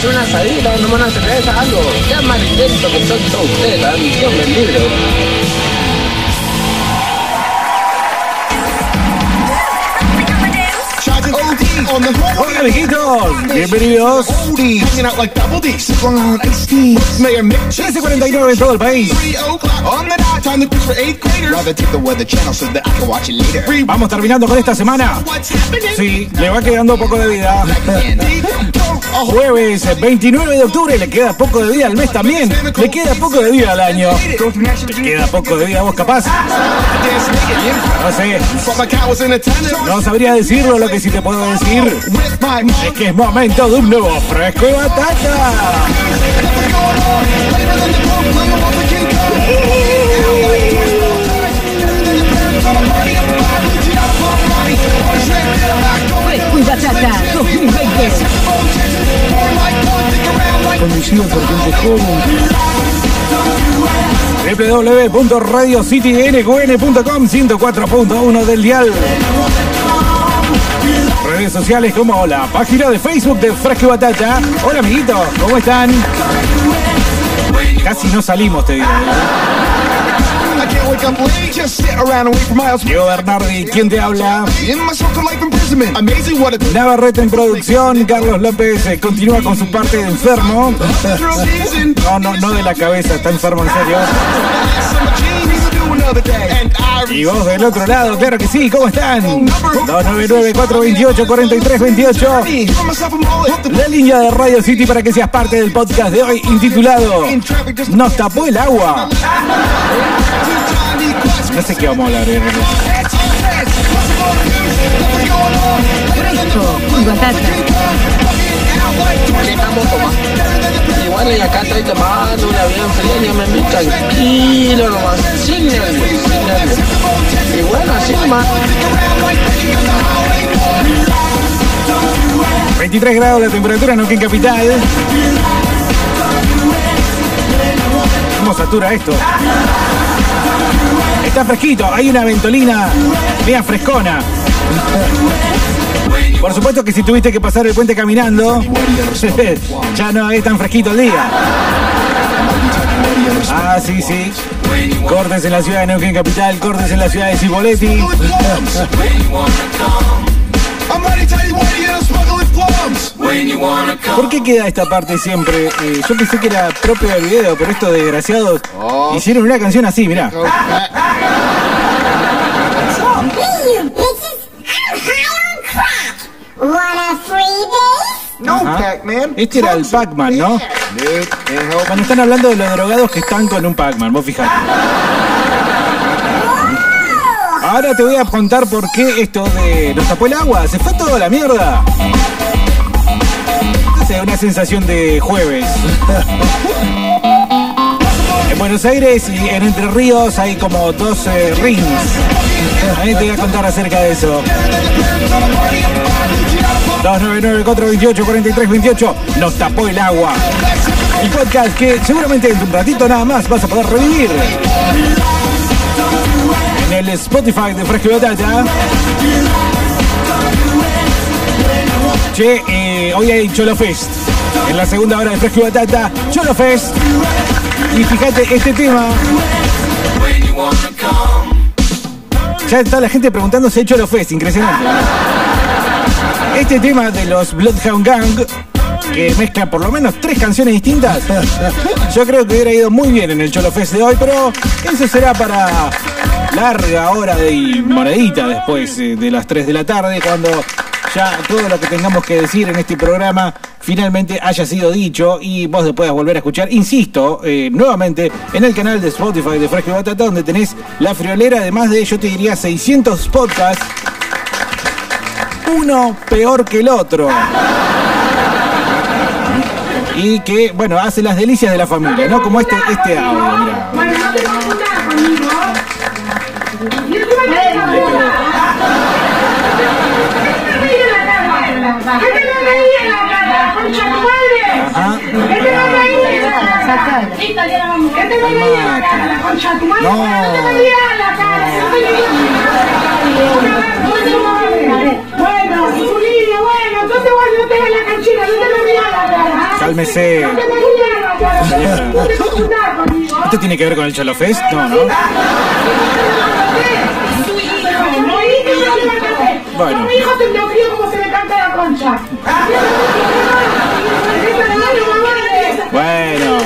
hacer una asadita, no van a hacer algo. Qué mal intento que son todos ustedes, la misión del libro. Hola amiguitos, bienvenidos. 13.49 en todo el país. Vamos terminando con esta semana. Sí, le va quedando poco de vida. Jueves 29 de octubre, le queda poco de vida al mes también. Le queda poco de vida al año. Le queda poco de vida a vos capaz. No sé. No sabría decirlo lo que sí te puedo decir. Es que es momento de un nuevo fresco de batata. Fresco y Batata 2020. Conducido por gente joven. www.radiocitynqn.com 104.1 del dial. Redes sociales como la página de Facebook de Fresco Batata. Hola amiguitos, ¿cómo están? Casi no salimos, te digo. Diego Bernardi, ¿quién te habla? Navarrete en producción, Carlos López eh, continúa con su parte de enfermo. No, no, no de la cabeza, está enfermo en serio. Y vos del otro lado, claro que sí, ¿cómo están? 299-428-4328. La línea de Radio City para que seas parte del podcast de hoy intitulado Nos tapó el agua. No sé qué vamos a hablar. eh. Fresco y Batata. Igual en acá estoy tomando una bien fría, yo me meto tranquilo nomás, sin nervios, sin nervios. Y bueno, así nomás. 23 grados la temperatura en Neuquén Capital. ¿Cómo satura esto? Está fresquito, hay una ventolina media frescona. Por supuesto que si tuviste que pasar el puente caminando, ya no es tan fresquito el día. Ah, sí, sí. Cortes en la ciudad de Neuquén Capital, cortes en la ciudad de Ciboletti. ¿Por qué queda esta parte siempre? Eh, yo pensé que era propio del video, pero estos desgraciados hicieron una canción así, mirá. Ajá. Este era el Pac-Man, ¿no? Cuando están hablando de los drogados que están con un Pac-Man, vos fijate. Ahora te voy a contar por qué esto de nos tapó el agua, se fue toda la mierda. Sé, una sensación de jueves. En Buenos Aires y en Entre Ríos hay como dos eh, rings. Ahí te voy a contar acerca de eso. 299-428-4328 Nos tapó el agua. El podcast que seguramente en un ratito nada más vas a poder revivir. En el Spotify de Fresco y Batata. Che, eh, hoy hay Cholo Fest. En la segunda hora de Fresco y Batata, Cholo Fest. Y fíjate, este tema. Ya está la gente preguntando si hay Cholo Fest, impresionante. Este tema de los Bloodhound Gang, que mezcla por lo menos tres canciones distintas, yo creo que hubiera ido muy bien en el Cholo Fest de hoy, pero eso será para larga hora de monedita después eh, de las 3 de la tarde, cuando ya todo lo que tengamos que decir en este programa finalmente haya sido dicho y vos lo puedas volver a escuchar, insisto, eh, nuevamente en el canal de Spotify de Fresco Batata, donde tenés la friolera, además de, yo te diría, 600 podcasts uno peor que el otro. Y que, bueno, hace las delicias de la familia, ¿no? Como este, este audio, mirá. No Cálmese. Señora. ¿Esto tiene que ver con el Cholo Fest? No, no. Bueno. A mi hijo te lo crío como se le canta la concha. Bueno.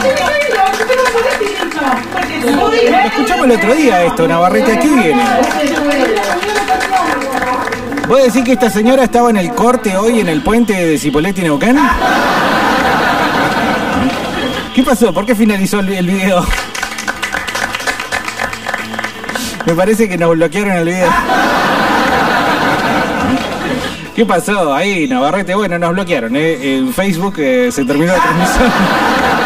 Lo escuchamos el otro día esto, Navarrete, aquí viene. ¿Vos decís que esta señora estaba en el corte hoy en el puente de Cipolletti Neuquén? ¿Qué pasó? ¿Por qué finalizó el, video? Me parece que nos bloquearon el video. ¿Qué pasó ahí, Navarrete? Bueno, nos bloquearon. ¿eh? En Facebook eh, se terminó la transmisión.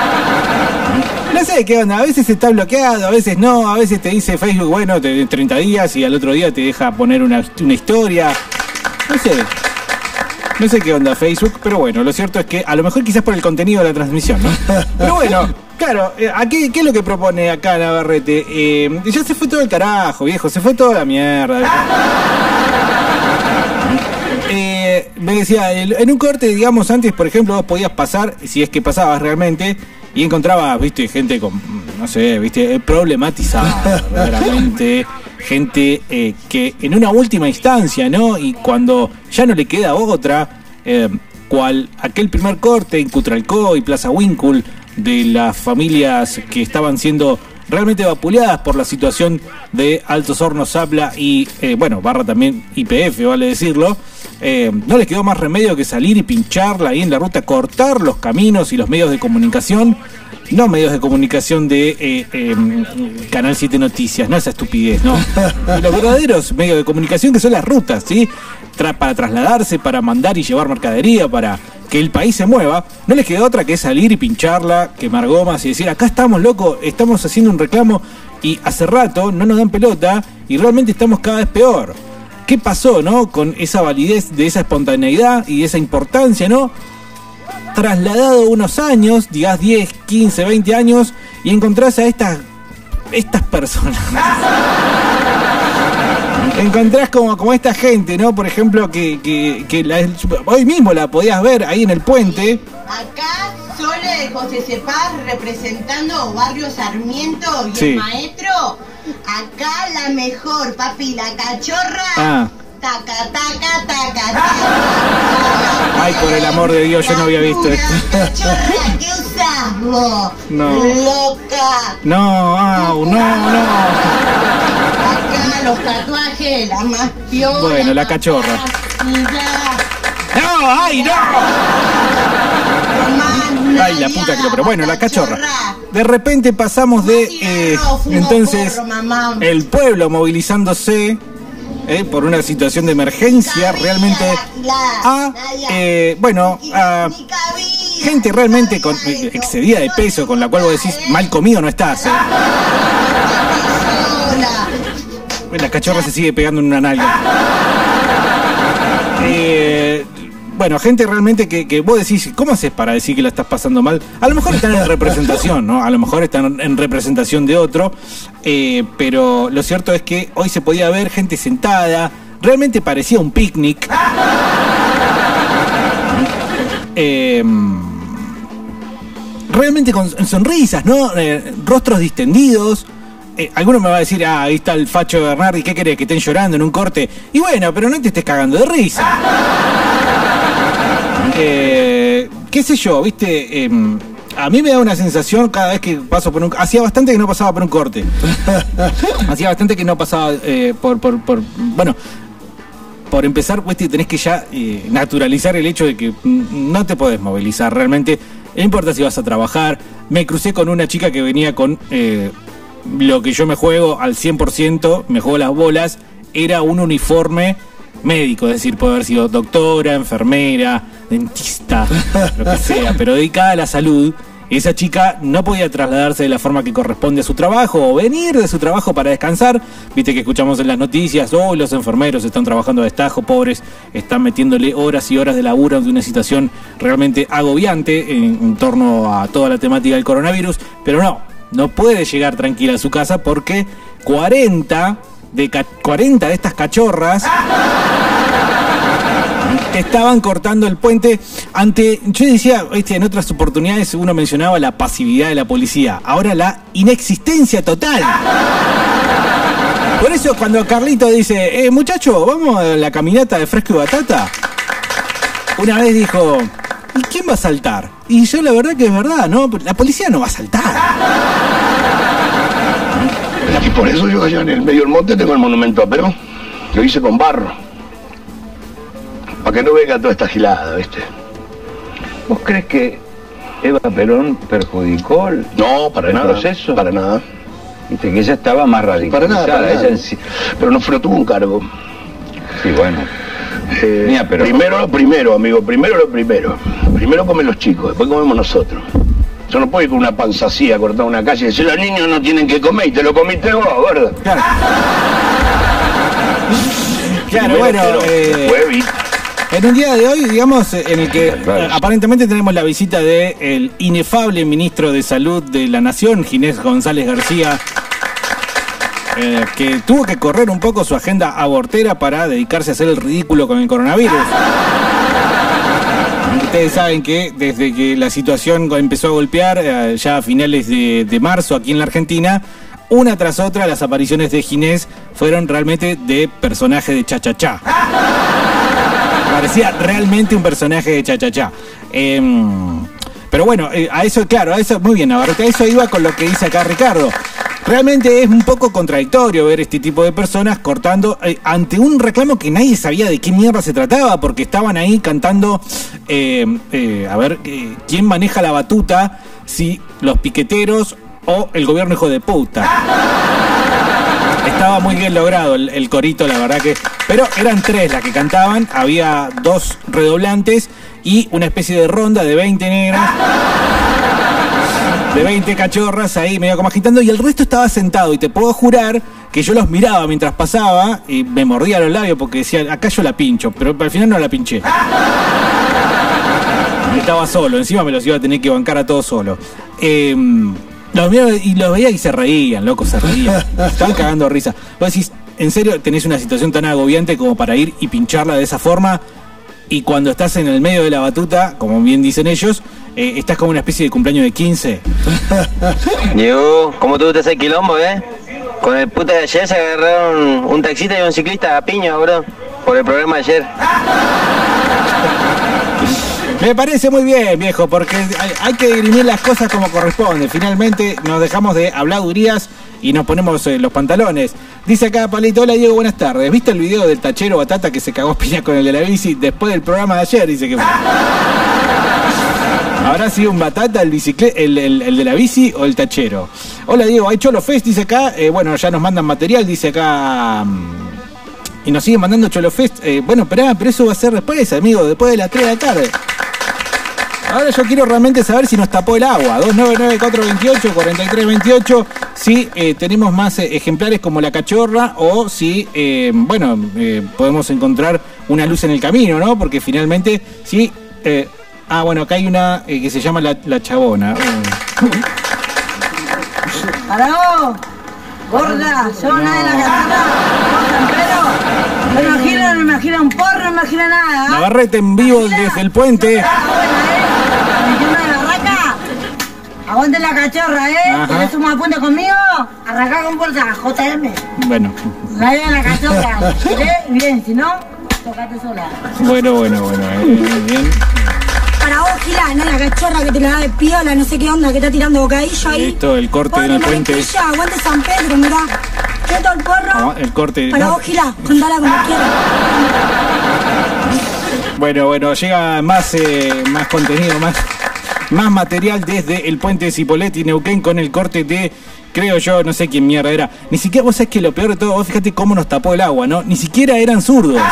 Qué onda, a veces está bloqueado, a veces no, a veces te dice Facebook, bueno, te 30 días y al otro día te deja poner una, una historia. No sé. No sé qué onda Facebook, pero bueno, lo cierto es que a lo mejor quizás por el contenido de la transmisión, ¿no? Pero bueno, claro, eh, ¿qué es lo que propone acá Navarrete? Eh, ya se fue todo el carajo, viejo, se fue toda la mierda. Eh, me decía, en un corte, digamos, antes, por ejemplo, vos podías pasar, si es que pasabas realmente, y encontrabas, viste, gente con, no sé, viste, eh, problematizada, verdaderamente, gente eh, que en una última instancia, ¿no? Y cuando ya no le queda otra, eh, cual aquel primer corte en Cutralcó y Plaza Winkle de las familias que estaban siendo realmente vapuleadas por la situación de Altos Hornos Zapla y, eh, bueno, barra también IPF, vale decirlo, eh, no les quedó más remedio que salir y pincharla ahí en la ruta, cortar los caminos y los medios de comunicación, no medios de comunicación de eh, eh, Canal 7 Noticias, no esa estupidez, no. Los verdaderos medios de comunicación que son las rutas, ¿sí? Para trasladarse, para mandar y llevar mercadería, para que el país se mueva, no les quedó otra que salir y pincharla, quemar gomas y decir, acá estamos, loco, estamos haciendo un reclamo y hace rato no nos dan pelota y realmente estamos cada vez peor. ¿Qué pasó, no? Con esa validez de esa espontaneidad y de esa importancia, ¿no? Trasladado unos años, digas 10, 15, 20 años, y encontrás a estas, estas personas. Encontrás como, como esta gente, ¿no? Por ejemplo, que, que, que la- hoy mismo la podías ver ahí en el puente. Acá Sole de José Cepaz representando Barrio Sarmiento y Sí. el maestro. Acá la mejor, papi, la cachorra. Ah. Taca, taca, taca, taca. Ay, por el amor de Dios, yo no había visto esto. Que usas vos. No. Loca. No, au, no, no. Los tatuajes, la más piola. Bueno, la cachorra. ¡No! ¡Ay, no! Ay, la puta que lo. Pero bueno, la cachorra. De repente pasamos de. eh, entonces, el pueblo movilizándose eh, por una situación de emergencia realmente. A. eh, bueno, a. Gente realmente con, excedida de peso, con la cual vos decís, mal comido no estás. La cachorra se sigue pegando en una nalga. Eh, bueno, gente realmente que, que vos decís, ¿cómo haces para decir que la estás pasando mal? A lo mejor están en representación, ¿no? A lo mejor están en representación de otro, eh, pero lo cierto es que hoy se podía ver gente sentada, realmente parecía un picnic. Eh, realmente con sonrisas, ¿no? Eh, rostros distendidos. Eh, alguno me va a decir, ah, ahí está el facho de Bernardi, ¿qué querés? Que estén llorando en un corte. Y bueno, pero no te estés cagando de risa. Eh, ¿Qué sé yo? ¿Viste? Eh, a mí me da una sensación cada vez que paso por un... Hacía bastante que no pasaba por un corte. Hacía bastante que no pasaba eh, por, por, por... Bueno, por empezar, pues te tenés que ya eh, naturalizar el hecho de que no te podés movilizar realmente. No importa si vas a trabajar. Me crucé con una chica que venía con eh, lo que yo me juego al 100%, me juego las bolas, era un uniforme médico, es decir, puede haber sido doctora, enfermera, dentista, lo que sea, pero dedicada a la salud. Esa chica no podía trasladarse de la forma que corresponde a su trabajo o venir de su trabajo para descansar. Viste que escuchamos en las noticias, oh, los enfermeros están trabajando a destajo, pobres, están metiéndole horas y horas de laburo de una situación realmente agobiante en, en torno a toda la temática del coronavirus. Pero no, no puede llegar tranquila a su casa porque 40 de, ca- 40 de estas cachorras estaban cortando el puente ante, yo decía, este, en otras oportunidades uno mencionaba la pasividad de la policía, ahora la inexistencia total. Por eso cuando Carlito dice, eh, muchacho, vamos a la caminata de fresco y batata, una vez dijo, ¿y quién va a saltar? Y yo la verdad que es verdad, ¿no? La policía no va a saltar. Y por eso yo allá en el medio del monte tengo el monumento a Perón, lo hice con barro. Para que no venga toda esta gilada, ¿viste? ¿Vos crees que Eva Perón perjudicó el, No, para el nada. proceso? Para nada. Viste que ella estaba más Para radicalizada. nada, para ella nada. en sí, Pero no, pero tuvo un cargo. sí, bueno. Eh, Mira, pero- Primero lo primero, amigo. Primero lo primero. Primero comen los chicos, después comemos nosotros. Yo no puedo ir con una panza así a cortar una calle y decir, los niños no tienen que comer y te lo comiste vos, ¿verdad? Claro. Claro, bueno, eh, en un día de hoy, digamos, eh, en el que Claro. aparentemente tenemos la visita del el inefable ministro de Salud de la Nación, Ginés González García, eh, que tuvo que correr un poco su agenda abortera para dedicarse a hacer el ridículo con el coronavirus. Ustedes saben que desde que la situación empezó a golpear, eh, ya a finales de, de marzo aquí en la Argentina, una tras otra las apariciones de Ginés fueron realmente de personaje de cha-cha-cha. Parecía realmente un personaje de cha-cha-cha. Em, pero bueno, eh, a eso, claro, a eso, muy bien, Navarrete, a eso iba con lo que dice acá Ricardo. Realmente es un poco contradictorio ver este tipo de personas cortando eh, ante un reclamo que nadie sabía de qué mierda se trataba, porque estaban ahí cantando, eh, eh, a ver, ¿quién maneja la batuta? Si los piqueteros o el gobierno hijo de puta. Estaba muy bien logrado el, el corito, la verdad que. Pero eran tres las que cantaban, había dos redoblantes y una especie de ronda de 20 negras. De 20 cachorras ahí medio como agitando y el resto estaba sentado y te puedo jurar que yo los miraba mientras pasaba y me mordía los labios porque decía, acá yo la pincho, pero al final no la pinché. Estaba solo, encima me los iba a tener que bancar a todos solo. Eh, los miraba y los veía y se reían, loco, se reían. Estaban cagando risa. Vos decís, ¿en serio tenés una situación tan agobiante como para ir y pincharla de esa forma? Y cuando estás en el medio de la batuta, como bien dicen ellos, eh, estás como una especie de cumpleaños de 15. Diego, ¿cómo tú te haces quilombo, eh? Con el puta de ayer se agarraron un taxista y un ciclista a piño, bro. Por el programa de ayer. Me parece muy bien, viejo, porque hay, hay que dirimir las cosas como corresponde. Finalmente nos dejamos de habladurías y nos ponemos eh, los pantalones. Dice acá Palito, hola Diego, buenas tardes. ¿Viste el video del tachero Batata que se cagó piña con el de la bici después del programa de ayer? Dice que. ¿Habrá sido un Batata el, bicicle- el, el- de la bici o el tachero? Hola Diego, hay Cholo Fest, dice acá. Eh, bueno, ya nos mandan material, dice acá... mm, y nos siguen mandando Cholo Fest. Eh, bueno, pero, pero eso va a ser después, amigo, después de las 3 de la tarde. Ahora yo quiero realmente saber si nos tapó el agua. 299-428-4328. Si eh, tenemos más ejemplares como la cachorra o si, bueno, podemos encontrar una luz en el camino, ¿no? Porque finalmente, sí. Eh, ah, bueno, acá hay una eh, que se llama la, la chabona. ¡Para vos! ¡Gorda! ¡Yo una de la casita! ¿Vos, Campero? No imagino, no imagino un porro, no imagino nada. Navarrete en vivo desde el puente. ¿eh? Aguante la cachorra, ¿eh? ¿Querés un apunte conmigo? Arrancá con fuerza, JM. Bueno, La de la cachorra. ¿Querés? Bien, si no, tocate sola. bueno, bueno, bueno. eh, bien. Para vos, Gila, ¿no? La cachorra que te la da de piola, no sé qué onda, que está tirando bocadillo ahí. Listo, el corte en el puente. aguante San Pedro, mirá. Quieto el porro. Ah, El corte. Para no. vos, Gila, contala como quieras. Bueno, bueno, llega más, eh, más contenido, más, más material desde el puente de Cipolletti Neuquén con el corte de, creo yo, no sé quién mierda era. Ni siquiera, vos sabés que lo peor de todo, vos fíjate cómo nos tapó el agua, ¿no? Ni siquiera eran zurdos.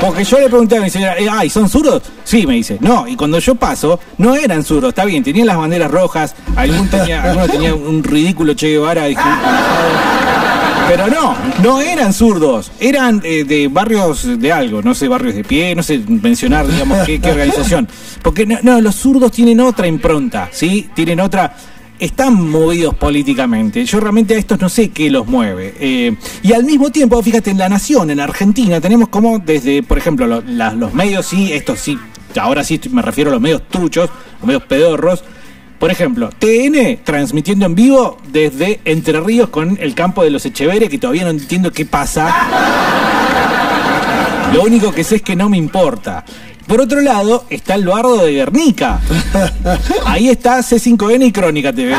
Porque yo le pregunté a mi señora, eh, ay, ¿son zurdos? Sí, me dice. No, y cuando yo paso, no eran zurdos, está bien, tenían las banderas rojas, algún tenía, alguno tenía un ridículo Che Guevara pero no, no eran zurdos, eran eh, de barrios de algo, no sé, barrios de pie, no sé mencionar, digamos, qué, organización. Porque no, los zurdos tienen otra impronta, ¿sí? Tienen otra... están movidos políticamente. Yo realmente a estos no sé qué los mueve. Eh, y al mismo tiempo, fíjate, en La Nación, en Argentina, tenemos como desde, por ejemplo, los medios, sí, estos sí, ahora sí me refiero a los medios truchos, los medios pedorros. Por ejemplo, TN transmitiendo en vivo desde Entre Ríos con el campo de los Echeveres, que todavía no entiendo qué pasa. Lo único que sé es que no me importa. Por otro lado, está el de Guernica. Ahí está C5N y Crónica TV.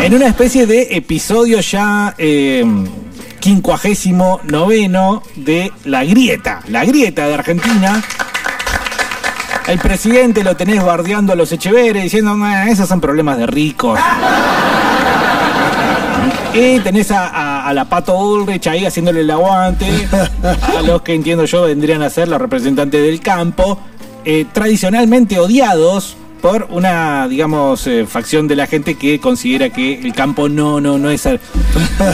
En una especie de episodio ya eh, quincuagésimo noveno de La Grieta. La Grieta de Argentina. El presidente lo tenés bardeando a los Echeveres diciendo, "Nah, esos son problemas de ricos. Y tenés a, a- a la Pato Ulrich ahí haciéndole el aguante, a los que entiendo yo vendrían a ser los representantes del campo, eh, tradicionalmente odiados por una, digamos, eh, facción de la gente que considera que el campo no, no, no es... al-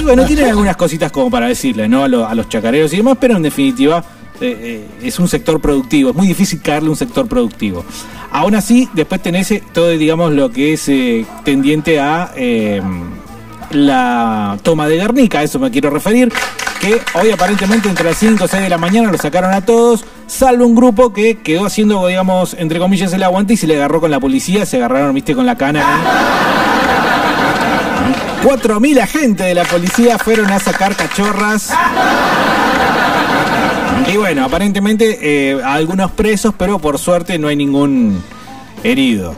Y bueno, tienen algunas cositas como para decirle, ¿no? A, lo- a los chacareros y demás, pero en definitiva eh, eh, es un sector productivo, es muy difícil caerle un sector productivo. Aún así, después tenés todo, digamos, lo que es eh, tendiente a... la toma de Guernica, a eso me quiero referir, que hoy aparentemente entre las 5 o 6 de la mañana lo sacaron a todos, salvo un grupo que quedó haciendo, digamos, entre comillas, el aguante y se le agarró con la policía, se agarraron, viste, con la cana. ¿eh? 4.000 agentes de la policía fueron a sacar cachorras. Y bueno, aparentemente eh, algunos presos, pero por suerte no hay ningún herido.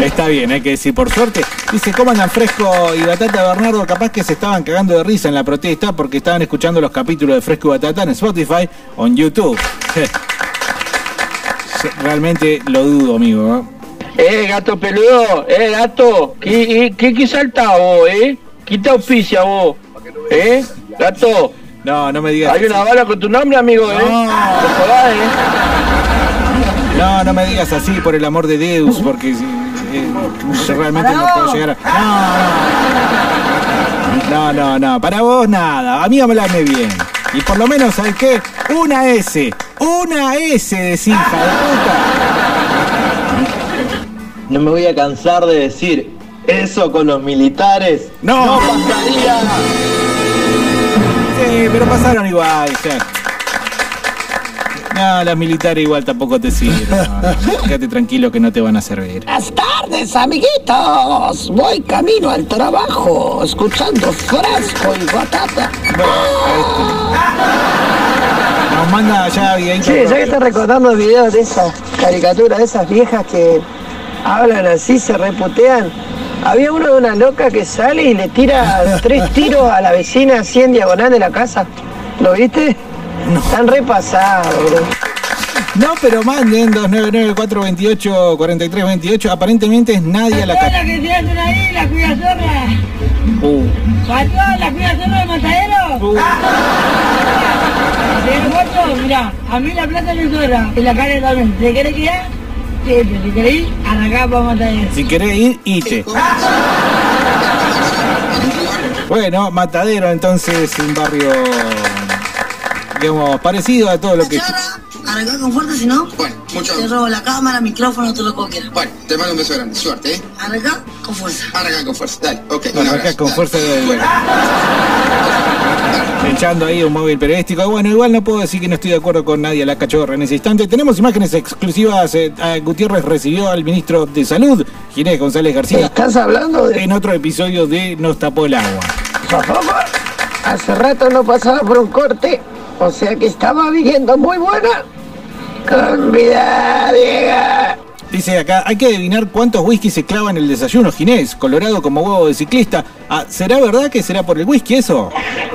Está bien, hay que decir por suerte. Dice, ¿cómo andan Fresco y Batata Bernardo? Capaz que se estaban cagando de risa en la protesta porque estaban escuchando los capítulos de Fresco y Batata en Spotify o en YouTube. Realmente lo dudo, amigo. ¿eh? Eh, gato peludo, eh, gato, ¿qué, eh, qué, qué salta vos, eh? ¿Qué te auspicia vos? ¿Eh? Gato, No, no me digas. hay una bala con tu nombre, amigo, eh. No. No jodás, eh. No, no me digas así, por el amor de Deus, porque eh, yo realmente no puedo llegar a... No, no, no. No, no, no. Para vos nada. A mí hablame bien. Y por lo menos, ¿sabes qué? Una S. Una S decís, hija de puta. No me voy a cansar de decir eso con los militares. No. pasaría. Sí, pero pasaron igual. ya. No, las militares igual tampoco te sirven. Quédate tranquilo que no te van a servir. Buenas tardes, amiguitos. Voy camino al trabajo, escuchando fresco y batata. Nos manda ya videito. Sí, ya que estás recordando videos de esas caricaturas, de esas viejas que hablan así, se reputean. Había uno de una loca que sale y le tira tres tiros a la vecina así en diagonal de la casa. ¿Lo viste? Están repasados, bro. No, pero manden 299-428-4328. Aparentemente es nadie a la la que tiraron ahí, la cuidazorra. Uh, Patrón, la cuidazorra de matadero. Matadero muerto, mirá, a mí la plata me sobra. Y la carne también. ¿Te querés quedar? Sí, pero si querés ir, arrancá para matadero. si querés ir, ite. Bueno, Matadero entonces un barrio, digamos, parecido a todo lo que... Arrancá con fuerza, si no, Bueno, mucho. te robo la cámara, micrófono, todo lo que quieras. Bueno, te mando un beso grande. Suerte, ¿eh? Arrancá con fuerza. Arranca con fuerza. Dale, ok. Arrancá con dale. fuerza de... Echando ahí un móvil periodístico. Bueno, igual no puedo decir que no estoy de acuerdo con nadie a la cachorra en ese instante. Tenemos imágenes exclusivas. eh, a Gutiérrez recibió al ministro de Salud, Ginés González García. ¿Estás hablando de En otro episodio de Nos tapó el agua. Hace rato no pasaba por un corte, o sea que estaba viviendo muy buena. Con vida, Diego. Dice acá, hay que adivinar cuántos whisky se clava en el desayuno Ginés, colorado como huevo de ciclista. Ah, ¿Será verdad que será por el whisky eso?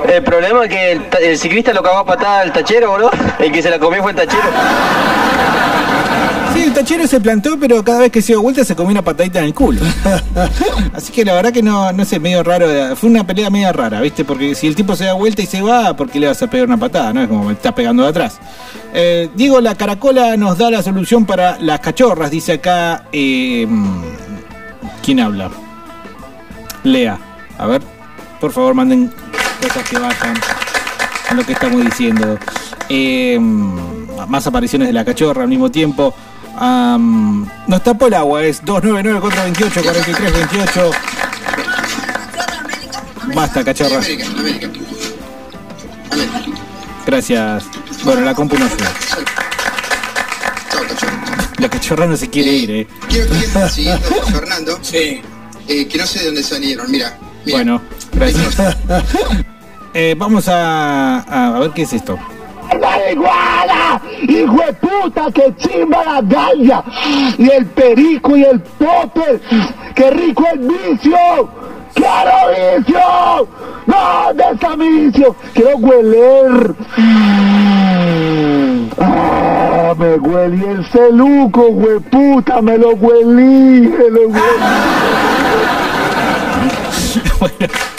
El problema es que el, el ciclista lo cagó a patada al tachero, bro. El que se la comió fue el tachero. El tachero se plantó, pero cada vez que se dio vuelta se comió una patadita en el culo. Así que la verdad que no, no sé, medio raro. Fue una pelea media rara, ¿viste? Porque si el tipo se da vuelta y se va, ¿por qué le vas a pegar una patada? No es como me estás pegando de atrás. Eh, Diego, la caracola nos da la solución para las cachorras, dice acá. eh, ¿Quién habla? Lea. A ver, por favor, manden cosas que vayan a lo que estamos diciendo. Eh, más apariciones de la cachorra al mismo tiempo. Am, nos tapó el agua, es 299-428-4328. Basta, cachorra. América, América. América. Gracias. Bueno, la compu no fue. La cachorra no se quiere ir, eh. Quiero que lo siguiente, Fernando. Sí. Eh, que no sé de dónde salieron, mira. mira. Bueno, gracias. Eh, vamos a, a ver qué es esto. ¡La iguana! ¡Hijo de puta! ¡Que chimba la galla! Y el perico y el popper. ¡Qué rico el vicio! ¡Quiero vicio! ¡No! ¡De vicio! ¡Quiero hueler! ¡Ah! Me huelí el celuco, hueputa, me lo huelí, me lo huelí.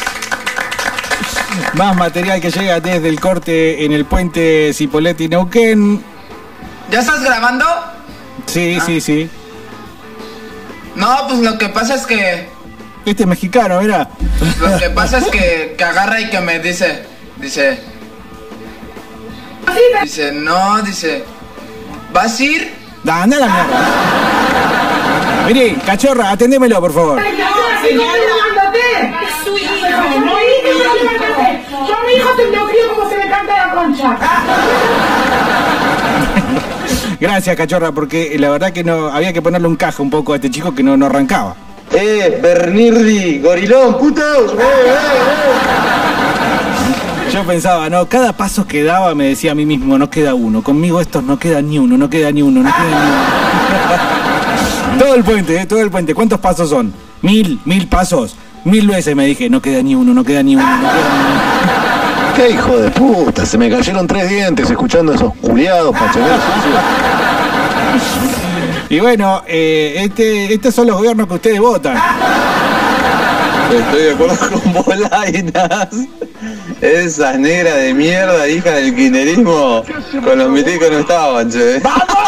Más material que llega desde el corte en el puente Cipolletti Neuquén. ¿Ya estás grabando? Sí, sí, sí. No, pues lo que pasa es que. Este es mexicano, mira. Lo que pasa es que, que agarra y que me dice. Dice. Dice, no, dice. ¿Vas a ir? Da, anda a la mierda. Mire, cachorra, atendémelo, por favor. Su hijo. Yo a mi hijo lo crío como se le canta la concha. Gracias, cachorra, porque la verdad que no había que ponerle un caja un poco a este chico que no, no arrancaba. Eh, Bernirdi, gorilón, putos. Eh, eh, Yo pensaba, no, cada paso que daba me decía a mí mismo, no queda uno. Conmigo estos no queda ni uno, no queda ni uno, no queda ni uno. todo el puente, eh, todo el puente. ¿Cuántos pasos son? Mil, mil pasos. Mil veces me dije, no queda ni uno, no queda ni uno, no queda ni uno. ¡Qué hijo de puta! Se me cayeron tres dientes escuchando esos culiados pachoneros. Y bueno, eh, este, estos son los gobiernos que ustedes votan. Estoy de acuerdo con Bolainas. Esas negras de mierda, hija del kirchnerismo, con los milicos no estaban, che.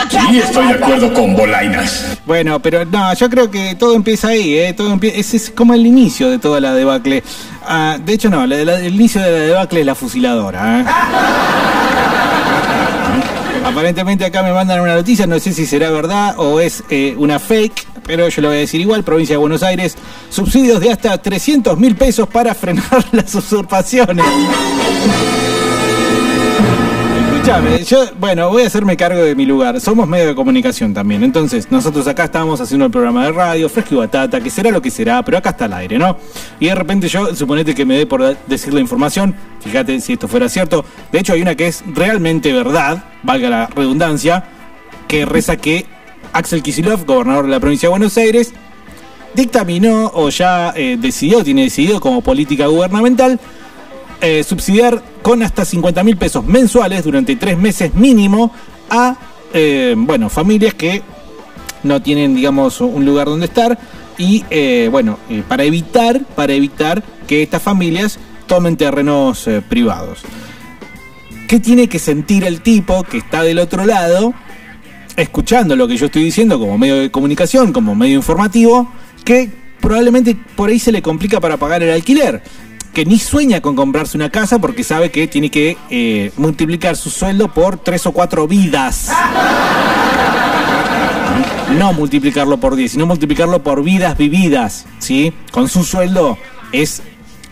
Sí, estoy de acuerdo con Bolainas. Bueno, pero no, yo creo que todo empieza ahí, ¿eh? Todo empie- ese es como el inicio de toda la debacle. Ah, de hecho, no, la- la- el inicio de la debacle es la fusiladora. ¿eh? Aparentemente acá me mandan una noticia, no sé si será verdad o es eh, una fake, pero yo lo voy a decir igual, provincia de Buenos Aires, subsidios de hasta 300 mil pesos para frenar las usurpaciones. Escuchame, yo, bueno, voy a hacerme cargo de mi lugar. Somos medio de comunicación también. Entonces, nosotros acá estábamos haciendo el programa de radio, fresco y batata, que será lo que será, pero acá está al aire, ¿no? Y de repente yo, suponete que me dé por decir la información, fíjate si esto fuera cierto. De hecho, hay una que es realmente verdad, valga la redundancia, que reza que Axel Kisilov, gobernador de la provincia de Buenos Aires, dictaminó o ya eh, decidió, tiene decidido como política gubernamental, eh, subsidiar con hasta 50 mil pesos mensuales durante tres meses mínimo a eh, bueno familias que no tienen digamos un lugar donde estar y bueno para evitar para evitar que estas familias tomen terrenos privados. Qué tiene que sentir el tipo que está del otro lado escuchando lo que yo estoy diciendo como medio de comunicación como medio informativo que probablemente por ahí se le complica para pagar el alquiler que ni sueña con comprarse una casa porque sabe que tiene que eh, multiplicar su sueldo por tres o cuatro vidas. No multiplicarlo por 10, sino multiplicarlo por vidas vividas, ¿sí? Con su sueldo es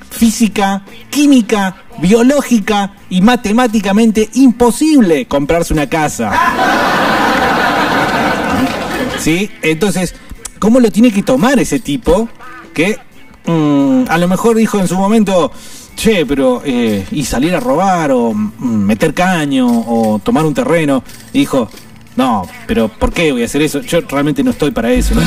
física, química, biológica y matemáticamente imposible comprarse una casa. ¿Sí? Entonces, ¿cómo lo tiene que tomar ese tipo que mm, a lo mejor dijo en su momento, che, pero eh, y salir a robar o mm, meter caño o tomar un terreno? Dijo, no, pero ¿por qué voy a hacer eso? Yo realmente no estoy para eso, no,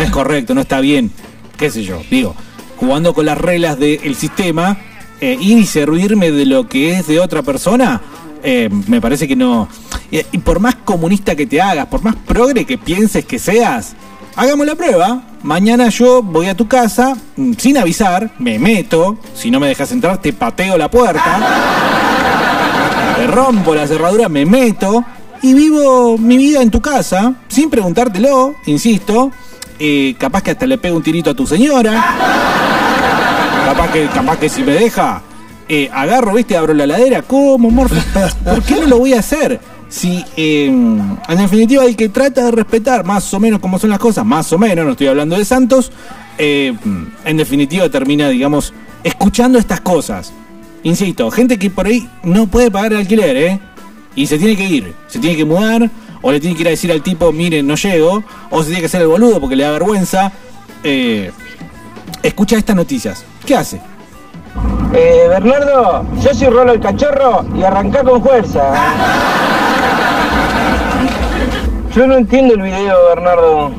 es correcto, no está bien, qué sé yo, digo, jugando con las reglas del sistema, eh, y servirme de lo que es de otra persona, eh, me parece que no. Y, y por más comunista que te hagas, por más progre que pienses que seas, hagamos la prueba. Mañana yo voy a tu casa, mm, sin avisar, me meto, si no me dejas entrar te pateo la puerta, te rompo la cerradura, me meto y vivo mi vida en tu casa, sin preguntártelo, insisto. Eh, capaz que hasta le pego un tirito a tu señora. Capaz que, capaz que si me deja, eh, agarro, viste, abro la ladera, ¿cómo, morfo? ¿Por qué no lo voy a hacer? si eh, en definitiva el que trata de respetar más o menos cómo son las cosas, más o menos, no estoy hablando de Santos, eh, en definitiva termina, digamos, escuchando estas cosas. Insisto, gente que por ahí no puede pagar el alquiler, ¿eh? Y se tiene que ir, se tiene que mudar, o le tiene que ir a decir al tipo, miren, no llego, o se tiene que hacer el boludo porque le da vergüenza. Eh, escucha estas noticias. ¿Qué hace? Eh, Bernardo, yo soy Rolo el cachorro y arrancá con fuerza. Yo no entiendo el video, Bernardo.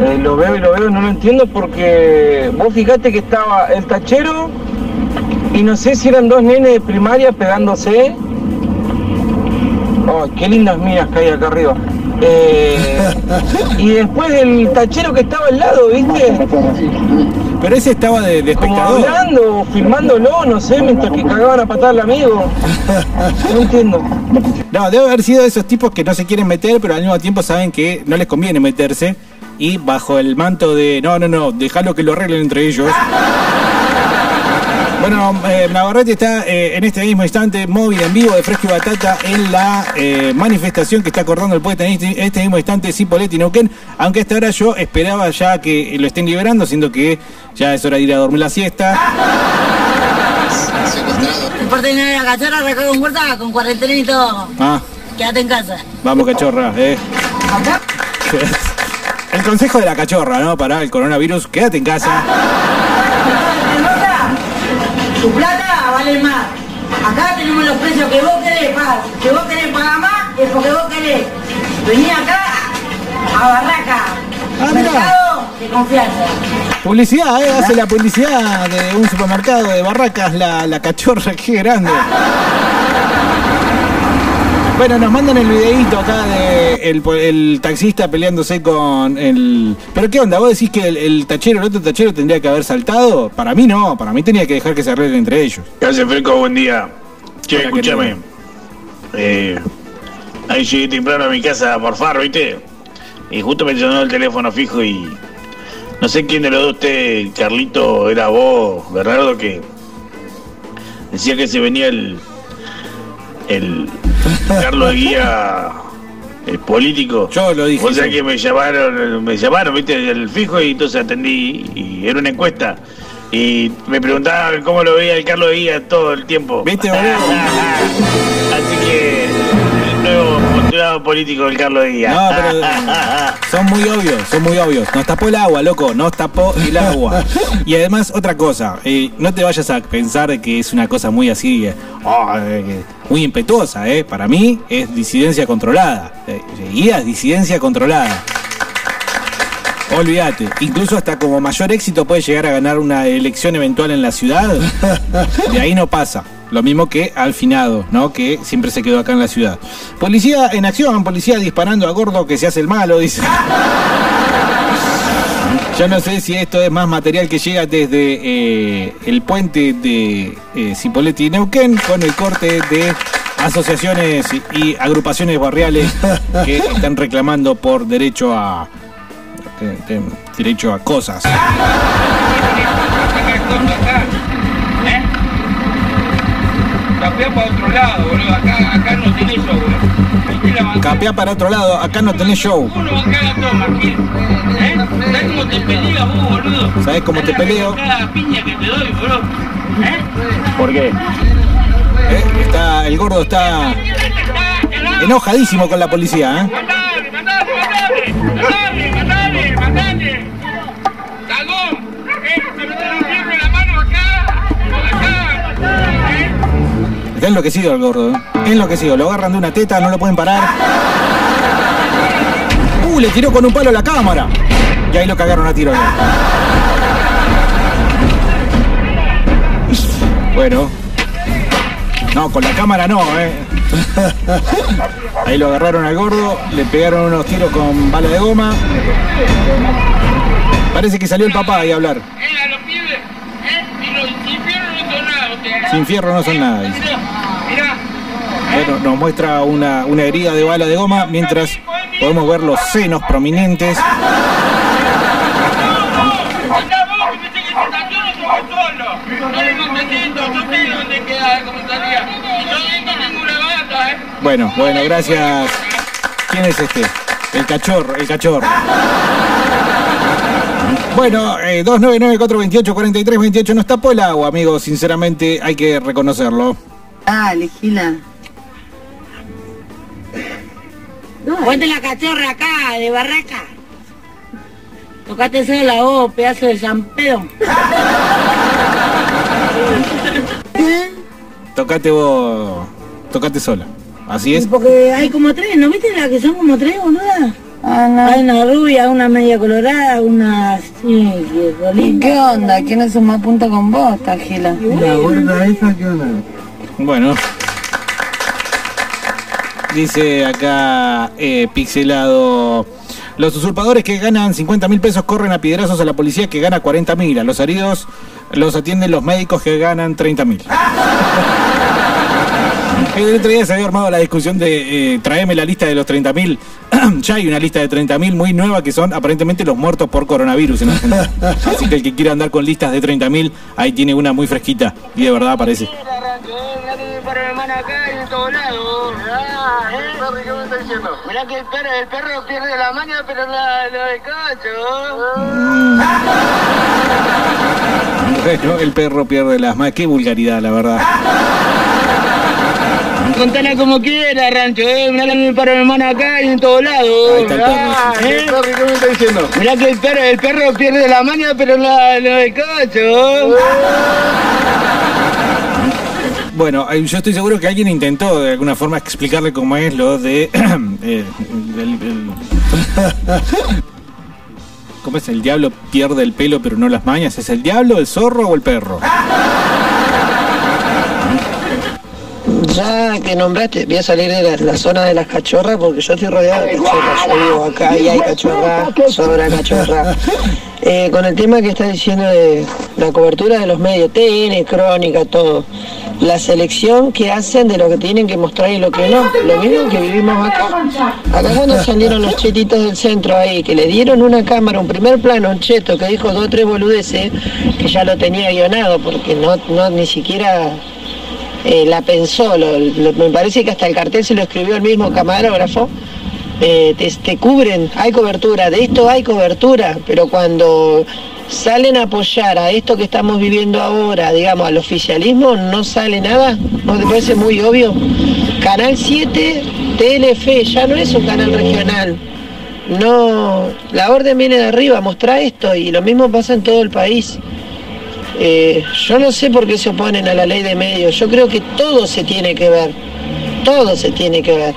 Eh, lo veo y lo veo, no lo entiendo porque vos fijate que estaba el tachero y no sé si eran dos nenes de primaria pegándose. Oh, qué lindas minas que hay acá arriba. Eh, y después el tachero que estaba al lado, ¿viste? Pero ese estaba de, de Como espectador. hablando, filmándolo, no sé, mientras que cagaban a patar al amigo. No entiendo. No, debe haber sido de esos tipos que no se quieren meter, pero al mismo tiempo saben que no les conviene meterse. Y bajo el manto de, no, no, no, dejalo que lo arreglen entre ellos. Bueno, eh, Navarrete está eh, en este mismo instante móvil en vivo de Fresco y Batata en la eh, manifestación que está acordando el poeta en este, este mismo instante Cipoletti Neuquén. Aunque hasta ahora yo esperaba ya que lo estén liberando, siendo que ya es hora de ir a dormir la siesta. Por tener la cachorra, recoge un huerta con cuarentena y todo. Ah, Quédate en casa. vamos cachorra, eh. El consejo de la cachorra, ¿no? Para el coronavirus, quédate en casa. Tu plata vale más. Acá tenemos los precios que vos querés pagar. Que vos querés pagar más es porque vos querés. Vení acá a Barraca. Ah. Mercado de confianza. Publicidad, ¿eh? Hace la publicidad de un supermercado de barracas, la, la cachorra, qué grande. Bueno, nos mandan el videíto acá de el, el taxista peleándose con el... ¿Pero qué onda? ¿Vos decís que el, el tachero, el otro tachero tendría que haber saltado? Para mí no, para mí tenía que dejar que se arreglen entre ellos. ¿Qué hace, Freco? Buen día. Che, escúchame. Eh, ahí llegué temprano a mi casa a morfar, ¿viste? Y justo me sonó el teléfono fijo y... No sé quién de los dos, usted, Carlito, era vos, Bernardo, que... Decía que se venía el... El... Carlos Guía... El político. Yo lo dije. Sabés sí. que me llamaron, me llamaron, viste, el fijo y entonces atendí y era una encuesta. Y me preguntaban cómo lo veía el Carlos Guía todo el tiempo. ¿Viste, boludo? Político del Carlos Guía. No, pero son muy obvios, son muy obvios. Nos tapó el agua, loco, nos tapó el agua. Y además, otra cosa, eh, no te vayas a pensar que es una cosa muy así, eh, oh, eh, muy impetuosa, ¿eh? Para mí es disidencia controlada. Guía es disidencia controlada. Olvídate, incluso hasta como mayor éxito puede llegar a ganar una elección eventual en la ciudad. De ahí no pasa. Lo mismo que al finado, ¿no? Que siempre se quedó acá en la ciudad. Policía en acción, policía disparando a gordo que se hace el malo, dice. Yo no sé si esto es más material que llega desde eh, el puente de eh, Cipolletti y Neuquén con el corte de asociaciones y, agrupaciones barriales que están reclamando por derecho a eh, eh, derecho a cosas. Capea para otro lado, boludo. Acá, acá no tenés show, boludo. Capea para otro lado, acá no tenés show. Uno acá todo, Martín. ¿Eh? ¿Sabés cómo te peleas vos, boludo? ¿Sabés cómo te peleo? Cada piña que te doy, boludo. ¿Eh? ¿Por qué? Eh, Está, el gordo está enojadísimo con la policía, ¿eh? ¡Mandale, mandale, mandale! Está enloquecido el gordo, ¿eh? Enloquecido. Lo agarran de una teta, no lo pueden parar. ¡Uh! Le tiró con un palo a la cámara. Y ahí lo cagaron a tiro. ya. Bueno. No, con la cámara no, ¿eh? Ahí lo agarraron al gordo, le pegaron unos tiros con bala de goma. Parece que salió el papá ahí a hablar. Mira, los pibes, ¿eh? Y los infiernos no son nada, ustedes. Sin fierro no son nada, dice. Bueno, nos muestra una, una herida de bala de goma mientras podemos ver los senos prominentes. Bueno, bueno, gracias. ¿Quién es este? El cachorro, el cachorro. Bueno, eh, 299-428-4328 nos tapó el agua, amigos. Sinceramente, hay que reconocerlo. Dale, Gila. Ponte la cachorra acá, de barraca. Tocate sola vos, pedazo de San Pedro. Tocate vos. Tocate sola. Así es. Porque hay como tres, ¿no viste la que son como tres, boluda? Hay una rubia, una media colorada, una sí, que rolinda. ¿Qué onda? ¿Quiénes son más punta con vos, Gila? La gorda esa, ¿qué onda? Bueno. Dice acá eh, Pixelado. Los usurpadores que ganan 50 mil pesos corren a piedrazos a la policía que gana 40 mil. A los heridos los atienden los médicos que ganan 30 mil. El otro día se había armado la discusión de eh, traeme la lista de los 30.000. ya hay una lista de 30.000 muy nueva que son aparentemente los muertos por coronavirus en Argentina. Así que el que quiera andar con listas de 30.000, ahí tiene una muy fresquita. Y de verdad aparece. Mirá que el perro, el perro pierde la maña, pero la, la de Bueno, el perro pierde las más. Qué vulgaridad, la verdad. Contala como quiera, rancho, eh. Mirá que mi perro mi hermano acá y en todos lados. Ahí está el perro. Eh. Sorry, ¿qué me está diciendo? Mirá que el perro, el perro pierde la maña, pero la, la de cacho. Bueno, eh, yo estoy seguro que alguien intentó de alguna forma explicarle cómo es lo de. eh, el- el- ¿Cómo es? El diablo pierde el pelo pero no las mañas. ¿Es el diablo, el zorro o el perro? Ya que nombraste, voy a salir de la, zona de las cachorras porque yo estoy rodeado de cachorras. Yo vivo acá y hay cachorra, sobra cachorra. Eh, con el tema que está diciendo de la cobertura de los medios, TN, crónica, todo. La selección que hacen de lo que tienen que mostrar y lo que no. Lo mismo que vivimos acá. Acá cuando salieron los chetitos del centro ahí, que le dieron una cámara, un primer plano, un cheto que dijo dos o tres boludeces, que ya lo tenía guionado porque no, no ni siquiera eh, la pensó, me parece que hasta el cartel se lo escribió el mismo camarógrafo, eh, te, cubren, hay cobertura, de esto hay cobertura, pero cuando salen a apoyar a esto que estamos viviendo ahora, digamos, al oficialismo, no sale nada, ¿no te parece muy obvio? Canal 7, TLF, ya no es un canal regional. No, la orden viene de arriba, mostrar esto y lo mismo pasa en todo el país. Eh, yo no sé por qué se oponen a la ley de medios. Yo creo que todo se tiene que ver. Todo se tiene que ver.